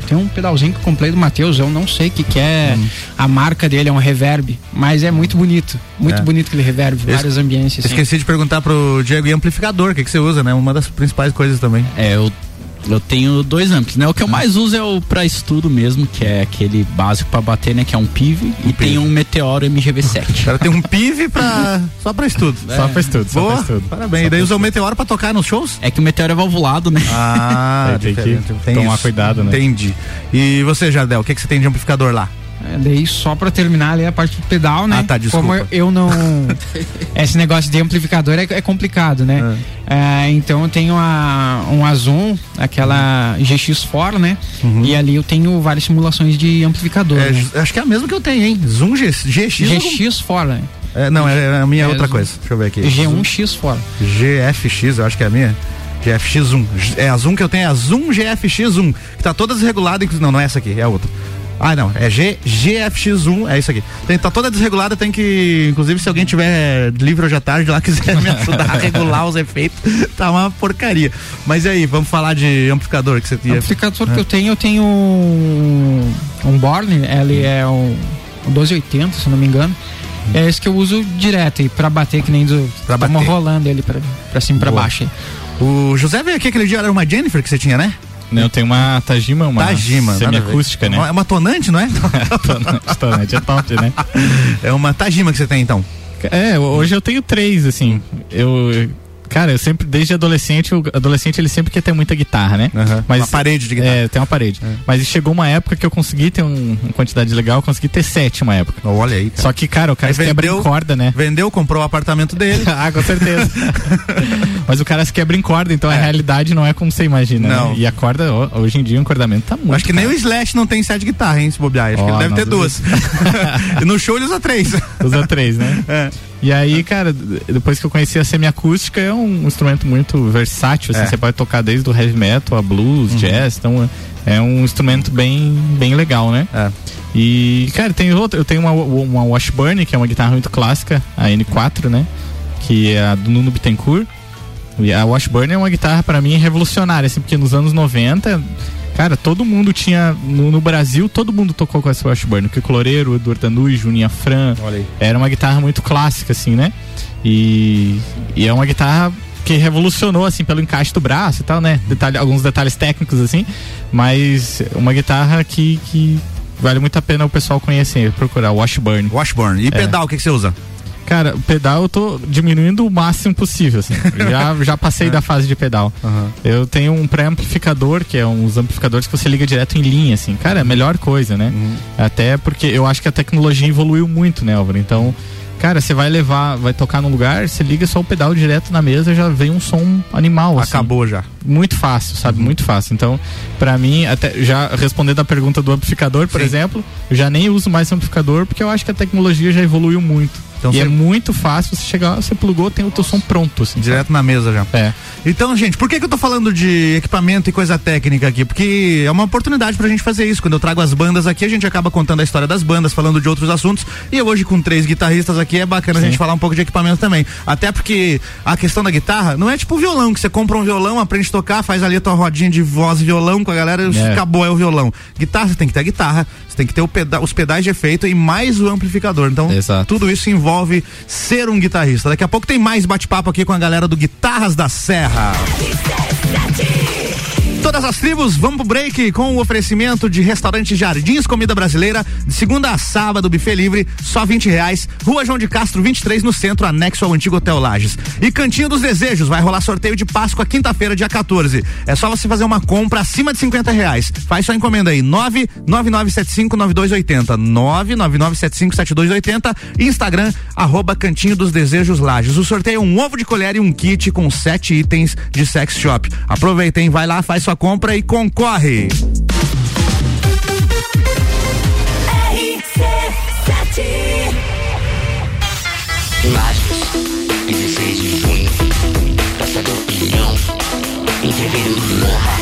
Tem um pedalzinho que eu comprei do Matheus, eu não sei o que, que é a marca dele, é um reverb, mas é muito bonito. Muito É. bonito aquele reverb, Es- vários ambientes. assim. Esqueci de perguntar pro Diego e amplificador, o que, que você usa, né? Uma das principais coisas também. É, eu, eu tenho dois amplos, né? O que eu mais uso é o pra estudo mesmo, que é aquele básico pra bater, né? Que é um PIV, e tem um Meteoro O MGV7. cara tem um PIV pra, só pra estudo. Só pra estudo, só Boa, pra estudo. parabéns. E daí usa o Meteoro pra tocar nos shows? É que o Meteoro é valvulado, né? Ah, Tem que diferente. Tem tomar isso. cuidado, né? Entendi. E você, Jardel, o que, que você tem de amplificador lá? É, daí só pra terminar ali a parte do pedal, né? Ah, tá, desculpa. Como eu, eu não. Esse negócio de amplificador é, é complicado, né? É, então eu tenho a, um Azum, aquela GX4, né? E ali eu tenho várias simulações de amplificador. Uhum. É, né? Acho que é a mesma que eu tenho, hein? Zoom G, GX. GX4, né? É, não, é, a minha é É, outra coisa. Deixa eu ver aqui. G1X4. GFX, eu acho que é a minha. GFX1. É a Zoom que eu tenho, é a Zoom GFX1, que tá toda desregulada, inclusive. Não, não é essa aqui, é a outra. Ah, não, é G, GFX1, é isso aqui. Tem, tá toda desregulada, tem que. Inclusive, se alguém tiver livre hoje à tarde lá, quiser me ajudar a regular os efeitos, tá uma porcaria. Mas e aí, vamos falar de amplificador que você tinha. amplificador que eu tenho, eu tenho um, um Borne, ele é um, um 1280, se não me engano. É esse que eu uso direto aí pra bater, que nem do. Pra bater. rolando ele pra, pra cima e pra Boa. baixo. O José veio aqui aquele dia, era uma Jennifer que você tinha, né? Não, eu tenho uma Tajima, uma Tajima, semiacústica, né? É uma tonante, não é? tonante, tonante é top, né? É uma Tajima que você tem então. É, hoje eu tenho três, assim. Eu. Cara, eu sempre, desde adolescente, o adolescente ele sempre quer ter muita guitarra, né? Uma parede de guitarra. É, tem uma parede. Mas chegou uma época que eu consegui ter um- uma quantidade legal, eu consegui ter sete uma época. Olha aí, cara. Só que, cara, o cara se quebra em corda, né? Vendeu, comprou o apartamento dele. ah, com certeza. Mas o cara se quebra em corda, então a realidade não é como você imagina. né? Não. E a corda, hoje em dia, o encordamento tá muito. Acho que nem o Slash não tem sete guitarras, hein, se bobear. Acho que Ó, ele deve ter duas. e no show ele usa três. Usa três, né? É. E aí, cara, depois que eu conheci a semiacústica, é um instrumento muito versátil, assim, É. você pode tocar desde o heavy metal, a blues, Uhum. jazz, então é um instrumento bem, bem legal, né? É. E, cara, tem outra, eu tenho uma, uma Washburn, que é uma guitarra muito clássica, a N4, né? Que é a do Nuno Bittencourt. E a Washburn é uma guitarra para mim revolucionária, assim, porque nos anos 90, cara, todo mundo tinha no, no Brasil, todo mundo tocou com essa Washburn, que o Cloreiro, o Eduardo Danui, Juninha Fran, Olha aí. era uma guitarra muito clássica, assim, né? E, e é uma guitarra que revolucionou, assim, pelo encaixe do braço e tal, né? Detalhe, alguns detalhes técnicos, assim, mas uma guitarra que, que vale muito a pena o pessoal conhecer, procurar, Washburn. Washburn. E É. pedal, o que, que você usa? Cara, o pedal eu tô diminuindo o máximo possível, assim. já, já passei da fase de pedal. Eu tenho um pré-amplificador, que é uns amplificadores que você liga direto em linha, assim. Cara, é a melhor coisa, né? Até porque eu acho que a tecnologia evoluiu muito, né, Álvaro? Então, cara, você vai levar, vai tocar num lugar, você liga só o pedal direto na mesa, já vem um som animal, assim. Acabou já. Muito fácil, sabe? Muito fácil. Então, pra mim, até já respondendo a pergunta do amplificador, por exemplo, eu já nem uso mais amplificador porque eu acho que a tecnologia já evoluiu muito. Então e você- é muito fácil você chegar, você plugou, tem o teu som pronto, assim. Direto na mesa já. É. Então, gente, por que, que eu tô falando de equipamento e coisa técnica aqui? Porque é uma oportunidade pra gente fazer isso. Quando eu trago as bandas aqui, a gente acaba contando a história das bandas, falando de outros assuntos. E hoje, com três guitarristas aqui, é bacana a Sim. gente falar um pouco de equipamento também. Até porque a questão da guitarra não é tipo violão, que você compra um violão, aprende a tocar, faz ali a tua rodinha de voz e violão com a galera e É. acabou, é o violão. Guitarra, você tem que ter a guitarra, você tem que ter peda- os pedais de efeito e mais o amplificador. Então, tudo isso envolve ser um guitarrista. Daqui a pouco tem mais bate-papo aqui com a galera do Guitarras da Serra. Todas as tribos, vamos pro break com o oferecimento de restaurante Jardins Comida Brasileira, de segunda a sábado, buffet livre, só 20 reais, Rua João de Castro 23, no centro, anexo ao antigo Hotel Lages. E Cantinho dos Desejos, vai rolar sorteio de Páscoa quinta-feira, dia 14. É só você fazer uma compra acima de 50 reais. Faz sua encomenda aí, 999759280, 999757280, Instagram, arroba Cantinho dos Desejos Lages. O sorteio é um ovo de colher e um kit com sete itens de sex shop. Aproveitem, vai lá, faz sua compra e concorre. Lages, 16 de junho, da Opinião, Entreveiro do Morra,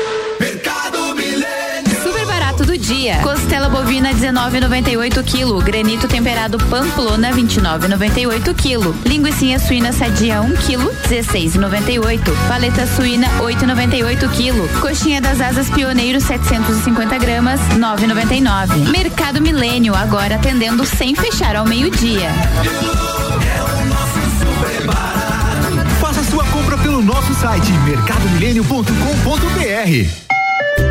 Dia. Costela bovina 19,98 kg. Granito temperado Pamplona 29,98 kg. Linguiça suína sadia 1 kg 16,98. Paleta suína 8,98 kg. Coxinha das asas pioneiro 750 gramas 9,99. Mercado Milênio agora atendendo sem fechar ao meio-dia. Faça sua compra pelo nosso site mercadomilênio.com.br.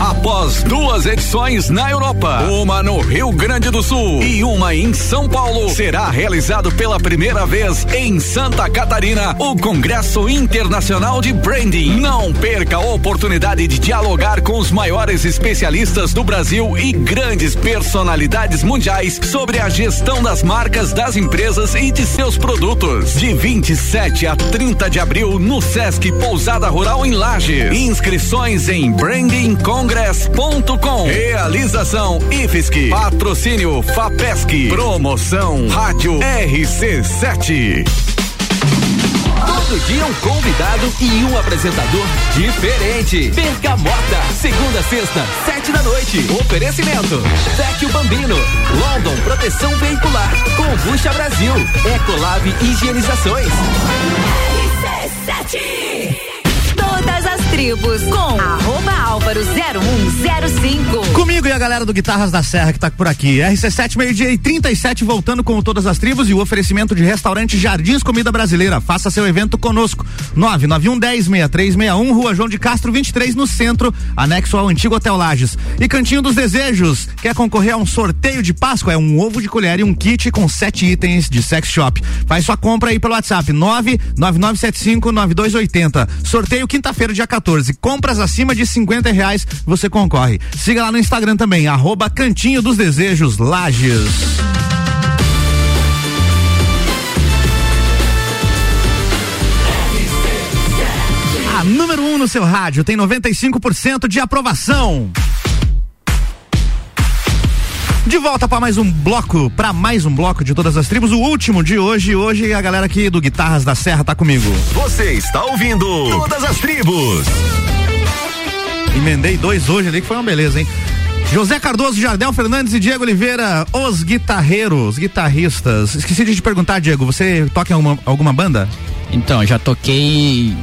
Após duas edições na Europa, uma no Rio Grande do Sul e uma em São Paulo, será realizado pela primeira vez em Santa Catarina o Congresso Internacional de Branding. Não perca a oportunidade de dialogar com os maiores especialistas do Brasil e grandes personalidades mundiais sobre a gestão das marcas das empresas e de seus produtos. De 27 a 30 de abril no Sesc Pousada Rural em Lages. Inscrições em brandingcongress.com. Realização IFSC. Patrocínio FAPESC. Promoção Rádio RC7. Todo dia um convidado e um apresentador diferente. Bergamota, segunda sexta, sete da noite. Oferecimento: Vecchio Bambino, London Proteção Veicular, Combucha Brasil, Ecolab Higienizações. Todas as tribos com arroba álvaro 0105. Comigo e a galera do Guitarras da Serra que tá por aqui. RC7, meio-dia e 37, voltando com todas as tribos e o oferecimento de restaurante Jardins Comida Brasileira. Faça seu evento conosco. 991 10 6361, Rua João de Castro 23, no centro, anexo ao antigo Hotel Lages. E Cantinho dos Desejos. Quer concorrer a um sorteio de Páscoa? É um ovo de colher e um kit com sete itens de sex shop. Faz sua compra aí pelo WhatsApp 99975 9280. Sorteio quinta-feira, dia 14. Compras acima de 50 reais, você concorre. Siga lá no Instagram também, arroba Cantinho dos Desejos Lages. A número 1 um no seu rádio tem 95% de aprovação. De volta para mais um bloco, para mais um bloco de todas as tribos, o último de hoje. Hoje a galera aqui do Guitarras da Serra tá comigo. Você está ouvindo Todas as Tribos. Emendei dois hoje ali que foi uma beleza, hein? José Cardoso, Jardel Fernandes e Diego Oliveira, os guitarreiros, guitarristas. Esqueci de te perguntar, Diego, você toca em alguma, alguma banda? Então, já toquei.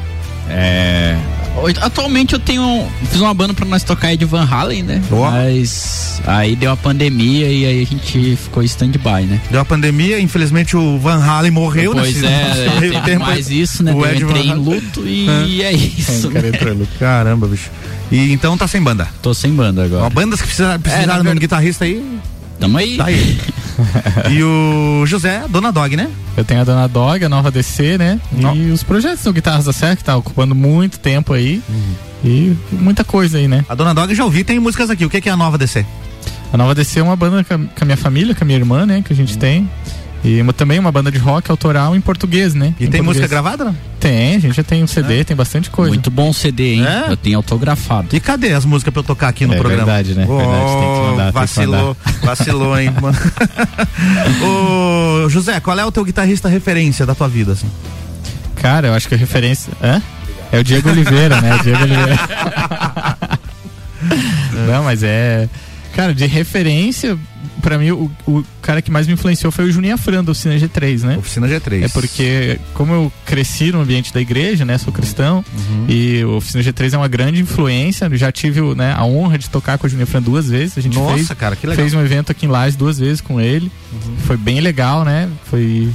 É, atualmente eu tenho. Fiz uma banda pra nós tocar de Van Halen, né? Mas aí deu a pandemia e aí a gente ficou stand-by, né? Deu a pandemia, infelizmente o Van Halen morreu, Pois né? é, teve mais isso, né? O Eu Ed entrei em luto e é isso. O cara entrou em luto. Caramba, bicho. E então tá sem banda? Tô sem banda agora. Ó, bandas que precisa- precisaram de um guitarrista aí. Tamo aí. Tá aí. e o José, Dona Dog, né? Eu tenho a Dona Dog, a nova DC, né? E os projetos do Guitarras da Serra, que tá ocupando muito tempo aí. E muita coisa aí, né? A Dona Dog já ouvi, tem músicas aqui. O que que é a nova DC? A nova DC é uma banda com a, com a minha família, com a minha irmã, né? Que a gente tem. E uma- também uma banda de rock autoral em português, né? E Em tem música português. gravada? não? Tem, a gente já tem um CD, tem bastante coisa. Muito bom CD, hein? É? Eu tenho autografado. E cadê as músicas pra eu tocar aqui no É programa? verdade, né? Oh, Verdade, tem que mandar, tem que vacilou, vacilou, hein? mano? Ô, José, qual é o teu guitarrista referência da tua vida, assim? Cara, eu acho que a referência. Hã? É o Diego Oliveira, né? O Diego Oliveira. Não, mas é. Cara, de referência, pra mim, o, o cara que mais me influenciou foi o Juninho Afran, da Oficina G3, né? Oficina G3. É porque, como eu cresci no ambiente da igreja, né? Sou cristão, Uhum. e o Oficina G3 é uma grande influência. Eu já tive né, a honra de tocar com o Juninho Afran duas vezes. A gente Nossa, fez, cara, que legal. Uhum. fez um evento aqui em Lages duas vezes com ele. Foi bem legal, né? Foi.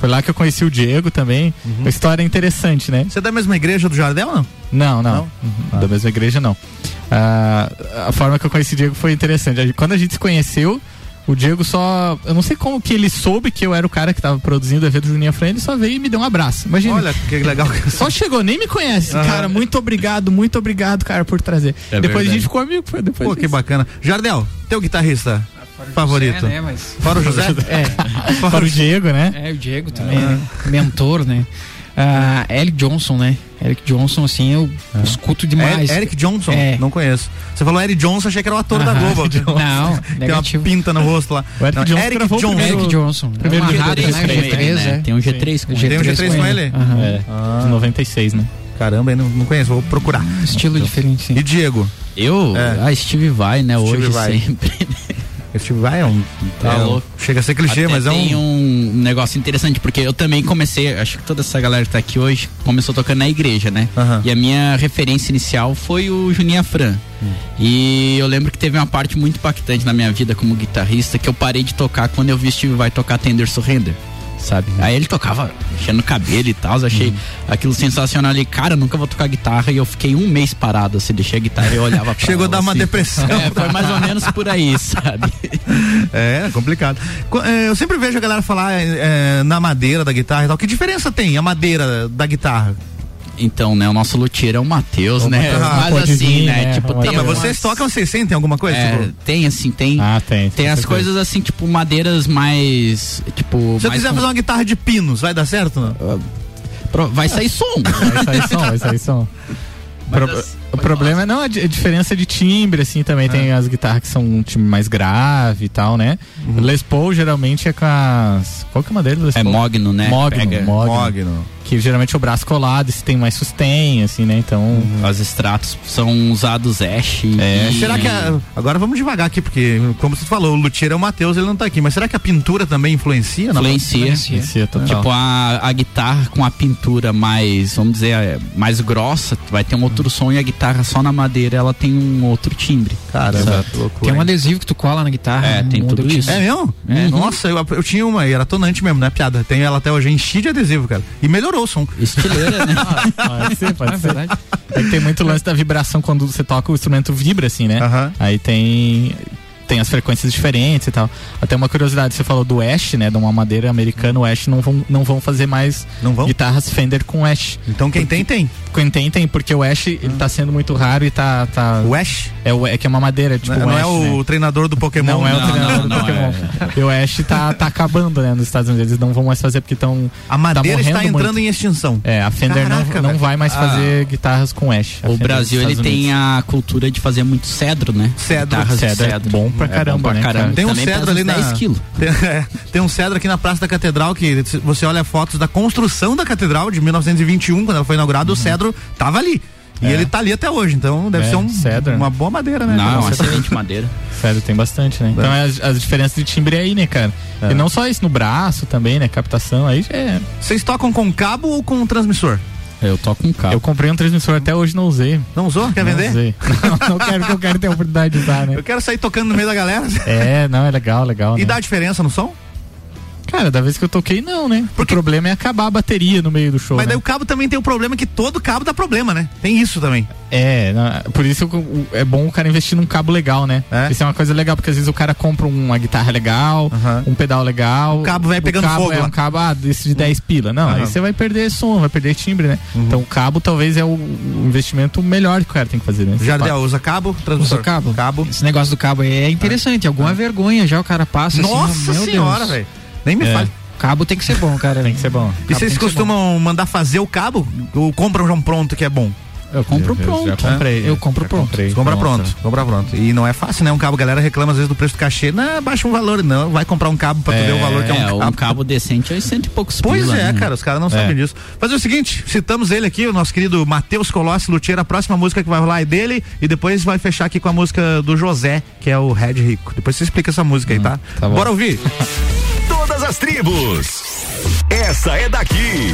Foi lá que eu conheci o Diego também. Uma história interessante, né? Você é da mesma igreja do Jardel, não? Não, não. Uhum, Da mesma igreja, não. Ah, a forma que eu conheci o Diego foi interessante. Quando a gente se conheceu, o Diego só. Eu não sei como que ele soube que eu era o cara que tava produzindo o evento do Juninho ele só veio e me deu um abraço. Imagina. Olha que legal. Só chegou, nem me conhece. Aham. Cara, muito obrigado, muito obrigado, cara, por trazer. É depois a verdade. gente ficou amigo. Foi depois Pô, que bacana. Jardel, teu guitarrista favorito? José, né, mas- Fora o José? É. Fora o Diego, né? É, o Diego também, né? Mentor, né? Ah, Eric Johnson, né? Eric Johnson, assim, eu escuto demais. É, Eric Johnson? É. Não conheço. Você falou Eric Johnson, achei que era o ator da Aham. Globo. Não, Tem uma negativo. pinta no rosto lá. O Eric Não, Johnson Eric Johnson. primeiro- Eric Johnson. Primeiro É uma dia rádio, do né? G3, G3, né? é. Tem um G3 com Tem um G3 com ele? Aham. É, de 96, né? Caramba, eu não, não conheço, vou procurar. Estilo diferente, sim. E Diego? Eu? É. Ah, Steve Vai, né? Steve Hoje Vai. sempre. Steve Vai é um. Tá é um- louco. Chega a ser clichê, Até mas é tem um. um negócio interessante, porque eu também comecei, acho que toda essa galera que tá aqui hoje começou tocando na igreja, né? Aham. E a minha referência inicial foi o Juninho Afran. Hum. E eu lembro que teve uma parte muito impactante na minha vida como guitarrista que eu parei de tocar quando eu vi Steve Vai tocar Tender Surrender. Sabe? Aí ele tocava mexendo no cabelo e tal, eu achei Uhum. aquilo sensacional ali, cara, nunca vou tocar guitarra e eu fiquei um mês parado, assim, deixei a guitarra e eu olhava pra Chegou a dar uma assim. depressão. É, foi mais ou menos por aí, sabe? É, complicado. Co- é, Eu sempre vejo a galera falar é, na madeira da guitarra e tal. Que diferença tem a madeira da guitarra? Então, né, o nosso luthier é o Matheus, né? Ah, Mas assim, vir, né? né? Tipo, Não, tem mas umas- vocês tocam, vocês sentem alguma coisa? É, Tipo, tem assim, tem. Ah, tem. Tem as coisas assim, tipo, madeiras mais. Tipo. se eu mais quiser com- fazer uma guitarra de pinos, vai dar certo? Não? Pro- Vai sair som. Vai sair som, vai sair som. Pro- assim, o problema é não a, di- a diferença de timbre, assim, também tem as guitarras que são um timbre mais grave e tal, né? Les Paul geralmente é com as. Qual que é uma deles? Les É Paul? Mogno, né? Mogno, Mogno. Mogno. Que geralmente é o braço colado, esse tem mais sustain, assim, né? Então. Os extratos são usados ash. É. e- Será que a- agora vamos devagar aqui, porque como você falou, o luthier é o Matheus, ele não tá aqui. Mas será que a pintura também influencia? na- Influencia. Influencia total. Tipo, a, a guitarra com a pintura mais, vamos dizer, é, mais grossa, vai ter um outro som e a guitarra só na madeira ela tem um outro timbre. Caramba, loucura. Tem um adesivo que tu cola na guitarra. É, tem tudo isso. É mesmo? É. Nossa, eu, eu tinha uma e era tonante mesmo, não é piada. Tenho ela até hoje, enchi de adesivo, cara. E melhorou o som. Estileira, né? Pode ser, pode É ser. verdade. É que tem muito lance da vibração quando você toca o instrumento vibra, assim, né? Aí tem. Tem as frequências diferentes e tal. Até uma curiosidade, você falou do Ash, né? De uma madeira americana, o Ash não vão, não vão fazer mais Não vão? guitarras Fender com Ash. Então quem tem, tem. Quem tem, tem, porque o Ash ele tá sendo muito raro e tá. tá O Ash? é, o, é que é uma madeira, tipo. não o é Ash, o né? treinador do Pokémon. Não é o Não, treinador não, do não, Pokémon. é. E o Ash tá, tá acabando, né? Nos Estados Unidos. Eles não vão mais fazer porque estão. A madeira tá está entrando muito. em extinção. É, a Fender Caraca, não, não velho. vai mais Ah. fazer guitarras com Ash. O Brasil ele tem a cultura de fazer muito cedro, né? Cedro. Guitarras de Cedro é bom pra caramba, pra né, caramba. cara? Tem um Também cedro ali na. 10 quilos. Tem, é, tem um cedro aqui na Praça da Catedral que você olha fotos da construção da catedral de 1921, quando ela foi inaugurada, o cedro tava ali. E Uhum. É. ele tá ali até hoje, então deve É, ser um, cedro. uma boa madeira, né? Não, é uma Cedro. excelente madeira. Sério, tem bastante, né? Então as, as diferenças de timbre aí, né, cara? E não só isso, no braço também, né? Captação, aí já é. Vocês tocam com cabo ou com transmissor? Eu toco um cabo. Eu comprei um transmissor até hoje não usei. Não usou? Quer não vender? Usei. Não, não quero que eu quero ter a oportunidade de usar, né? Eu quero sair tocando no meio da galera. É, não, é legal, legal. E né? dá diferença no som? Cara, da vez que eu toquei, não, né? O problema é acabar a bateria no meio do show. Mas né? daí o cabo também tem o problema que todo cabo dá problema, né? Tem isso também. É, por isso é bom o cara investir num cabo legal, né? É? Isso é uma coisa legal, porque às vezes o cara compra uma guitarra legal, Aham. um pedal legal. O cabo vai pegando cabo fogo É lá. um cabo ah, desse de 10 pila. Não. Uhum. aí você vai perder som, vai perder timbre, né? Então o cabo talvez é o, investimento melhor que o cara tem que fazer, né? Jardel, usa cabo, transmissor? Usa cabo. Cabo. Esse negócio do cabo aí é interessante. Alguma vergonha já o cara passa assim. Nossa meu senhora, velho. Nem me É. fale. Cabo tem que ser bom, cara. Tem que ser bom. E vocês costumam mandar fazer o cabo ou compram já um pronto que é bom? Eu compro Eu pronto. já comprei. Eu compro pronto. comprei Compra pronto, compra pronto. E não é fácil, né? Um cabo, a galera reclama às vezes do preço do cachê. Não, baixa um valor, não. Vai comprar um cabo pra tu É, ver o valor que é um É, cabo. um cabo decente é cento e poucos Pois pila, é, né? cara, os caras não sabem disso. Fazer o seguinte, citamos ele aqui, o nosso querido Matheus Colossi Luthier, a próxima música que vai rolar é dele e depois vai fechar aqui com a música do José, que é o Red Rico. Depois você explica essa música aí, tá? tá bom. Bora ouvir. Todas as tribos. Essa é daqui.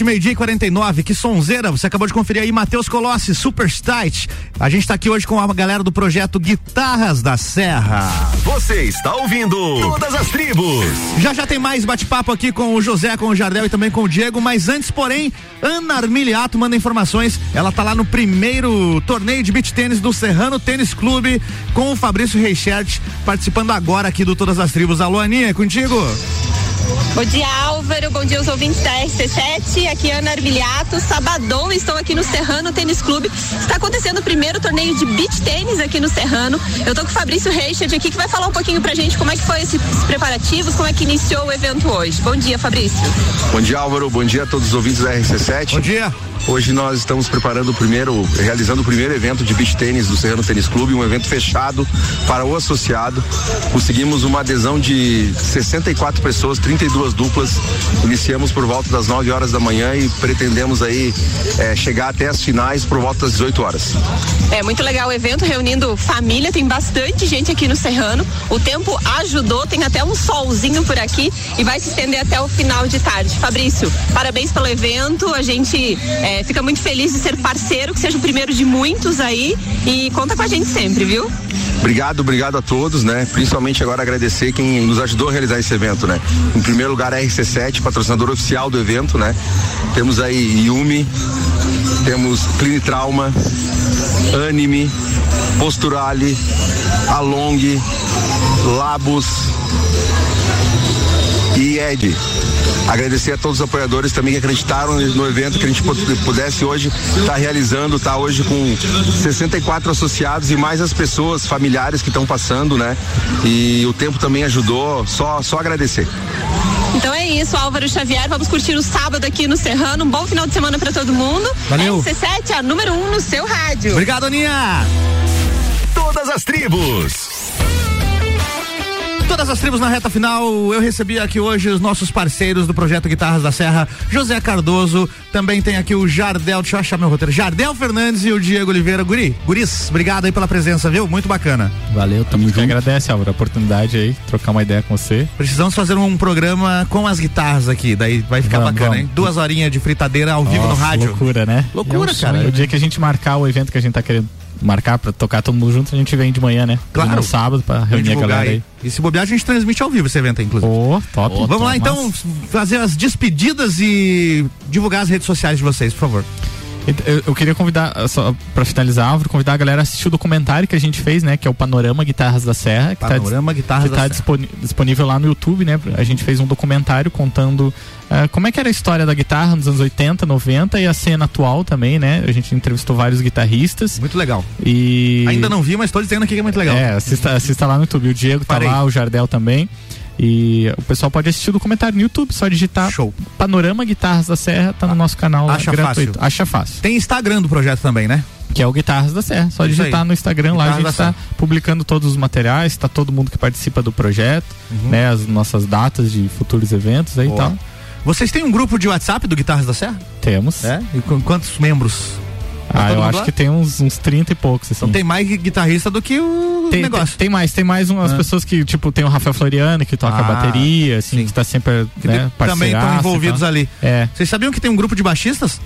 RC7, meio-dia e 49, que sonzeira. Você acabou de conferir aí Matheus Colossi, Super Stite. A gente tá aqui hoje com a galera do projeto Guitarras da Serra. Você está ouvindo Todas as Tribos. Já já tem mais bate-papo aqui com o José, com o Jardel e também com o Diego, mas antes, porém, Ana Armiliato manda informações. Ela tá lá no primeiro torneio de beach tênis do Serrano Tênis Clube com o Fabrício Reichert participando agora aqui do Todas as Tribos. Alô, Aninha, é contigo? Bom dia, Bom dia aos ouvintes da RC7. Aqui é Ana Armiliato. Sabadão, estou aqui no Serrano Tênis Clube. Está acontecendo o primeiro torneio de beach tênis aqui no Serrano. Eu tô com o Fabrício Reichard aqui que vai falar um pouquinho pra gente como é que foi esses preparativos, como é que iniciou o evento hoje. Bom dia, Fabrício. Bom dia, Álvaro. Bom dia a todos os ouvintes da RC7. Bom dia. Hoje nós estamos preparando o primeiro, realizando o primeiro evento de beach tênis do Serrano Tênis Clube, um evento fechado para o associado. Conseguimos uma adesão de 64 pessoas, 32 duplas. Iniciamos por volta das 9 horas da manhã e pretendemos aí eh, chegar até as finais por volta das 18 horas. É muito legal o evento, reunindo família, tem bastante gente aqui no Serrano. O tempo ajudou, tem até um solzinho por aqui e vai se estender até o final de tarde. Fabrício, parabéns pelo evento. A gente é, fica muito feliz de ser parceiro, que seja o primeiro de muitos aí. E conta com a gente sempre, viu? Obrigado, obrigado a todos, né? Principalmente agora agradecer quem nos ajudou a realizar esse evento, né? Em primeiro lugar, a RC7, patrocinador oficial do evento, né? Temos aí Yumi, temos Clinitrauma, Anime, Posturale, Along, Labos e Ed. Agradecer a todos os apoiadores também que acreditaram no evento que a gente pu- pudesse hoje estar realizando, tá hoje com 64 associados e mais as pessoas familiares que estão passando, né? E o tempo também ajudou, só só agradecer. Então é isso, Álvaro Xavier. Vamos curtir o sábado aqui no Serrano. Um bom final de semana para todo mundo. Valeu. RC7, a número 1 um no seu rádio. Obrigado, Aninha. Todas as tribos. Todas as tribos na reta final, eu recebi aqui hoje os nossos parceiros do projeto Guitarras da Serra, José Cardoso, também tem aqui o Jardel, deixa eu achar meu roteiro, Jardel Fernandes e o Diego Oliveira. Guri, guris, obrigado aí pela presença, viu? Muito bacana. Valeu, tamo junto. agradece, Álvaro, a oportunidade aí, trocar uma ideia com você. Precisamos fazer um programa com as guitarras aqui, daí vai ficar Vamos, bacana, vamos. hein? Duas horinhas de fritadeira ao vivo no Nossa, rádio. Loucura, né? Loucura, É um cara. sonho. O dia que a gente marcar o evento que a gente tá querendo marcar pra tocar todo mundo junto, a gente vem de manhã, né? Claro. No sábado pra reunir a galera aí. E se bobear, a gente transmite ao vivo esse evento, aí, inclusive. Ô, top. Vamos lá, então, fazer as despedidas e divulgar as redes sociais de vocês, por favor. Eu, eu queria convidar, só pra finalizar, Álvaro, convidar a galera a assistir o documentário que a gente fez, né? Que é o Panorama Guitarras da Serra. Que Panorama tá, Guitarras que da tá disponível lá no YouTube, né? A gente fez um documentário contando uh, como é que era a história da guitarra nos anos 80, 90 e a cena atual também, né? A gente entrevistou vários guitarristas. Muito legal. E... Ainda não vi, mas tô dizendo aqui que é muito legal. É, assista, assista lá no YouTube. O Diego Farei. tá lá, o Jardel também. E o pessoal pode assistir o documentário no YouTube, só digitar Show. Panorama Guitarras da Serra, tá no nosso canal Acha gratuito. fácil. Acha fácil. Tem Instagram do projeto também, né? Que é o Guitarras da Serra. Só Isso digitar aí. no Instagram lá, a Guitarras gente está publicando todos os materiais, tá todo mundo que participa do projeto, Uhum. né? As nossas datas de futuros eventos aí e tal. Vocês têm um grupo de WhatsApp do Guitarras da Serra? Temos. É? E com quantos membros? Tá Ah, eu acho lá? que tem uns, uns 30 e poucos, assim. Então tem mais guitarrista do que o Tem, negócio. tem, tem mais, tem mais umas Ah. pessoas que, tipo, tem o Rafael Floriano, que toca Ah, bateria, assim, que tá sempre, Que né, também estão envolvidos ali. É. Vocês sabiam que tem um grupo de baixistas?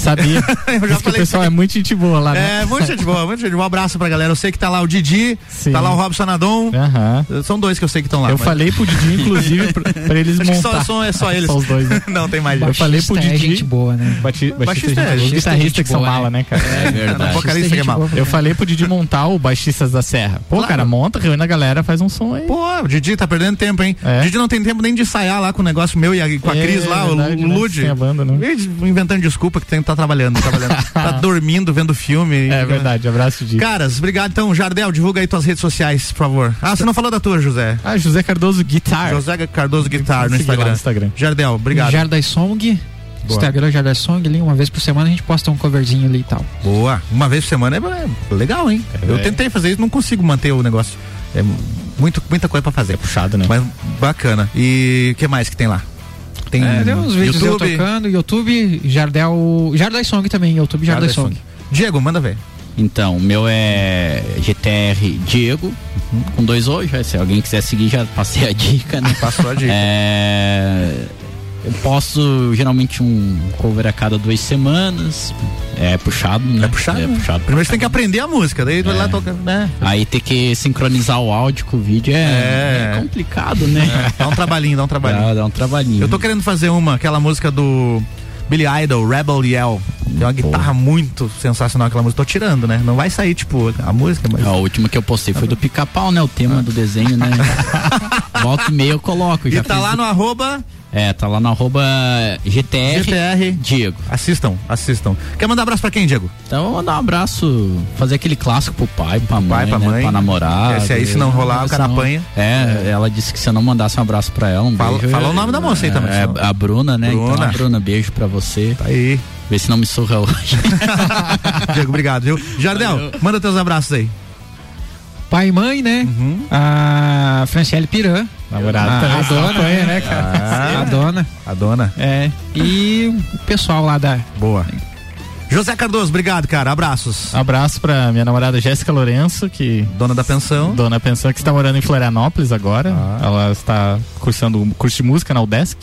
Sabia. Eu já que o falei pessoal é muito gente boa lá, né? É, muito gente boa, muito gente boa. Um abraço pra galera. Eu sei que tá lá o Didi, Sim. tá lá o Robson Adon. Aham. São dois que eu sei que estão lá. Eu mas- falei pro Didi, inclusive, pra, pra eles Acho que só, montar. só- é só eles. Só os dois, né? Não, tem mais Eu gente. falei pro Baixista é Didi. gente boa, né? Bati, baixista, Baixista é é gente boa. Os gente guitarristas gente que são boa, mala, né? né, cara? É verdade. Vocalista que é. Eu falei pro Didi montar o Baixistas da Serra. Pô, cara, monta, reúne a galera, faz um som aí. Pô, o Didi tá perdendo tempo, hein? É. Didi não tem tempo nem de ensaiar lá com o negócio meu e com a É, Cris lá, o- né? Lud. Sem a banda, né? Eles Inventando desculpa que tem, tá trabalhando, trabalhando. tá dormindo, vendo filme. É verdade, abraço, Didi. Caras, obrigado. Então, Jardel, divulga aí tuas redes sociais, por favor. Ah, você não falou da tua, José. Ah, José Cardoso Guitar. José Cardoso Guitar no Instagram. no Instagram. Jardel, obrigado. Jardai Song. Boa. Instagram Jardai Song ali, uma vez por semana a gente posta um coverzinho ali e tal. Boa. Uma vez por semana é, é legal, hein? É. Eu tentei fazer isso, não consigo manter o negócio. É muito, muita coisa pra fazer. É puxado, né? Mas bacana. E o que mais que tem lá? Tem É, tem uns vídeos eu YouTube. tocando, YouTube, Jardel. Jardai Song também, YouTube Jardai, Jardai Song. Diego, manda ver. Então, o meu é GTR Diego, com dois O, já, se alguém quiser seguir, já passei a dica, né? Passou a dica. É, Eu posto geralmente um cover a cada duas semanas. É puxado, né? É puxado. É né? puxado. Primeiro você tem que aprender a música, daí vai lá toca, né? Aí ter que sincronizar o áudio com o vídeo é, é complicado, né? Dá um trabalhinho, dá um trabalhinho. Dá, dá um trabalhinho. Eu tô querendo fazer uma, aquela música do Billy Idol, Rebel Yell. Tem uma guitarra muito sensacional aquela música. Tô tirando, né? Não vai sair, tipo, a música, mas. A última que eu postei foi do pica-pau, né? O tema do desenho, né? Volta e meia eu coloco. E Já tá fiz- lá no arroba É, tá lá no arroba GTR, GTR. Diego. Assistam, assistam. Quer mandar um abraço pra quem, Diego? Então vou mandar um abraço, fazer aquele clássico pro pai, pra mãe, pai, pra né? mãe. pra namorada. Esse aí, se não rolar, o cara Senão- apanha. É, ela disse que se eu não mandasse um abraço pra ela, um Fala- beijo. fala o nome da moça aí também, É, a Bruna, né? Bruna. Então, a Bruna, beijo pra você. Tá aí. Vê se não me surra hoje. Diego, obrigado, viu? Jardel, manda teus abraços aí. Pai e mãe, né? A Franciele Piran. Namorada a, a dona, apanha, né, cara? A dona. A dona. É. E o pessoal lá da. Boa. José Cardoso, obrigado, cara. Abraços. Abraço pra minha namorada Jéssica Lourenço, que. Dona da pensão. Dona da pensão, que está morando em Florianópolis agora. Ah. Ela está cursando um curso de música na UDESC.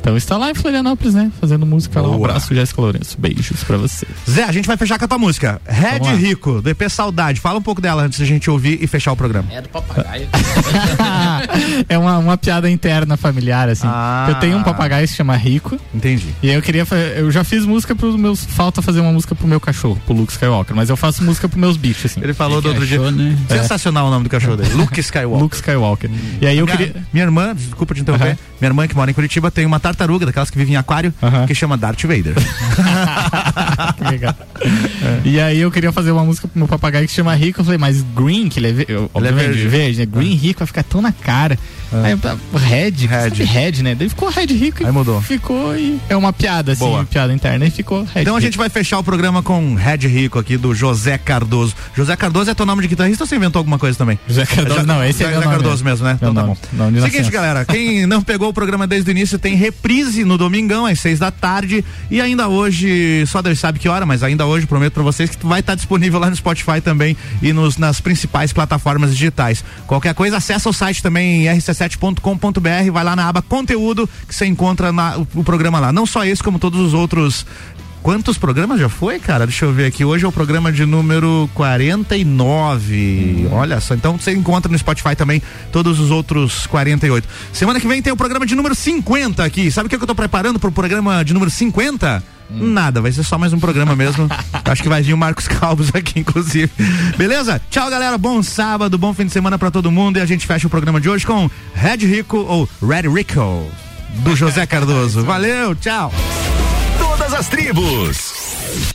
Então está lá em Florianópolis, né? Fazendo música lá. Um Uhum. Boa. abraço, Jéssica Lourenço. Beijos pra você. Zé, a gente vai fechar com a tua música. Red. Rico, do EP Saudade. Fala um pouco dela antes da gente ouvir e fechar o programa. É do papagaio. é uma, uma piada interna familiar, assim. Ah. Eu tenho um papagaio que se chama Rico. Entendi. E aí eu queria. Eu já fiz música pros meus. Falta fazer uma música pro meu cachorro, pro Luke Skywalker. Mas eu faço música pros meus bichos, assim. Ele falou do outro dia. né? Sensacional o nome do cachorro dele. Luke Skywalker. Luke Skywalker. E aí eu minha, queria. minha irmã, desculpa te interromper, minha irmã que mora em Curitiba tem uma tartaruga, daquelas que vivem em aquário, que chama Darth Vader. Que legal. E aí eu queria fazer uma música pro meu papagaio que se chama Rico. Eu falei, mas Green, que ele é, ve- eu- obviamente, verde. verde. né? Green Rico vai ficar tão na cara. Aí eu, ah, Red, Red. Red, né? Daí ficou Red Rico e Aí mudou. ficou e é uma piada, assim, Boa. uma piada interna e ficou Red Então a gente vai fechar o programa com Red Rico aqui do José Cardoso. José Cardoso é teu nome de guitarrista ou você inventou alguma coisa também? José Cardoso, Já- não, esse é José meu nome Cardoso mesmo, né? Meu Então tá nome, bom. nome de Seguinte, galera, quem não pegou o programa desde o início tem reprise no domingão às seis da tarde e ainda hoje, só Deus sabe que hora, mas ainda hoje prometo pra vocês que vai estar disponível lá no Spotify também e nos, nas principais plataformas digitais. Qualquer coisa, acessa o site também rc7.com.br, vai lá na aba conteúdo que você encontra na- o, o programa lá. Não só esse, como todos os outros Quantos programas já foi, cara? Deixa eu ver aqui. Hoje é o programa de número 49. Olha só. Então você encontra no Spotify também todos os outros 48. Semana que vem tem o programa de número 50 aqui. Sabe o que eu tô preparando pro programa de número 50? Nada, vai ser só mais um programa mesmo. Acho que vai vir o Marcos Calvos aqui, inclusive. Beleza? Tchau, galera. Bom sábado, bom fim de semana pra todo mundo. E a gente fecha o programa de hoje com Red Rico ou Red Rico, do José Cardoso. Valeu, tchau as tribos.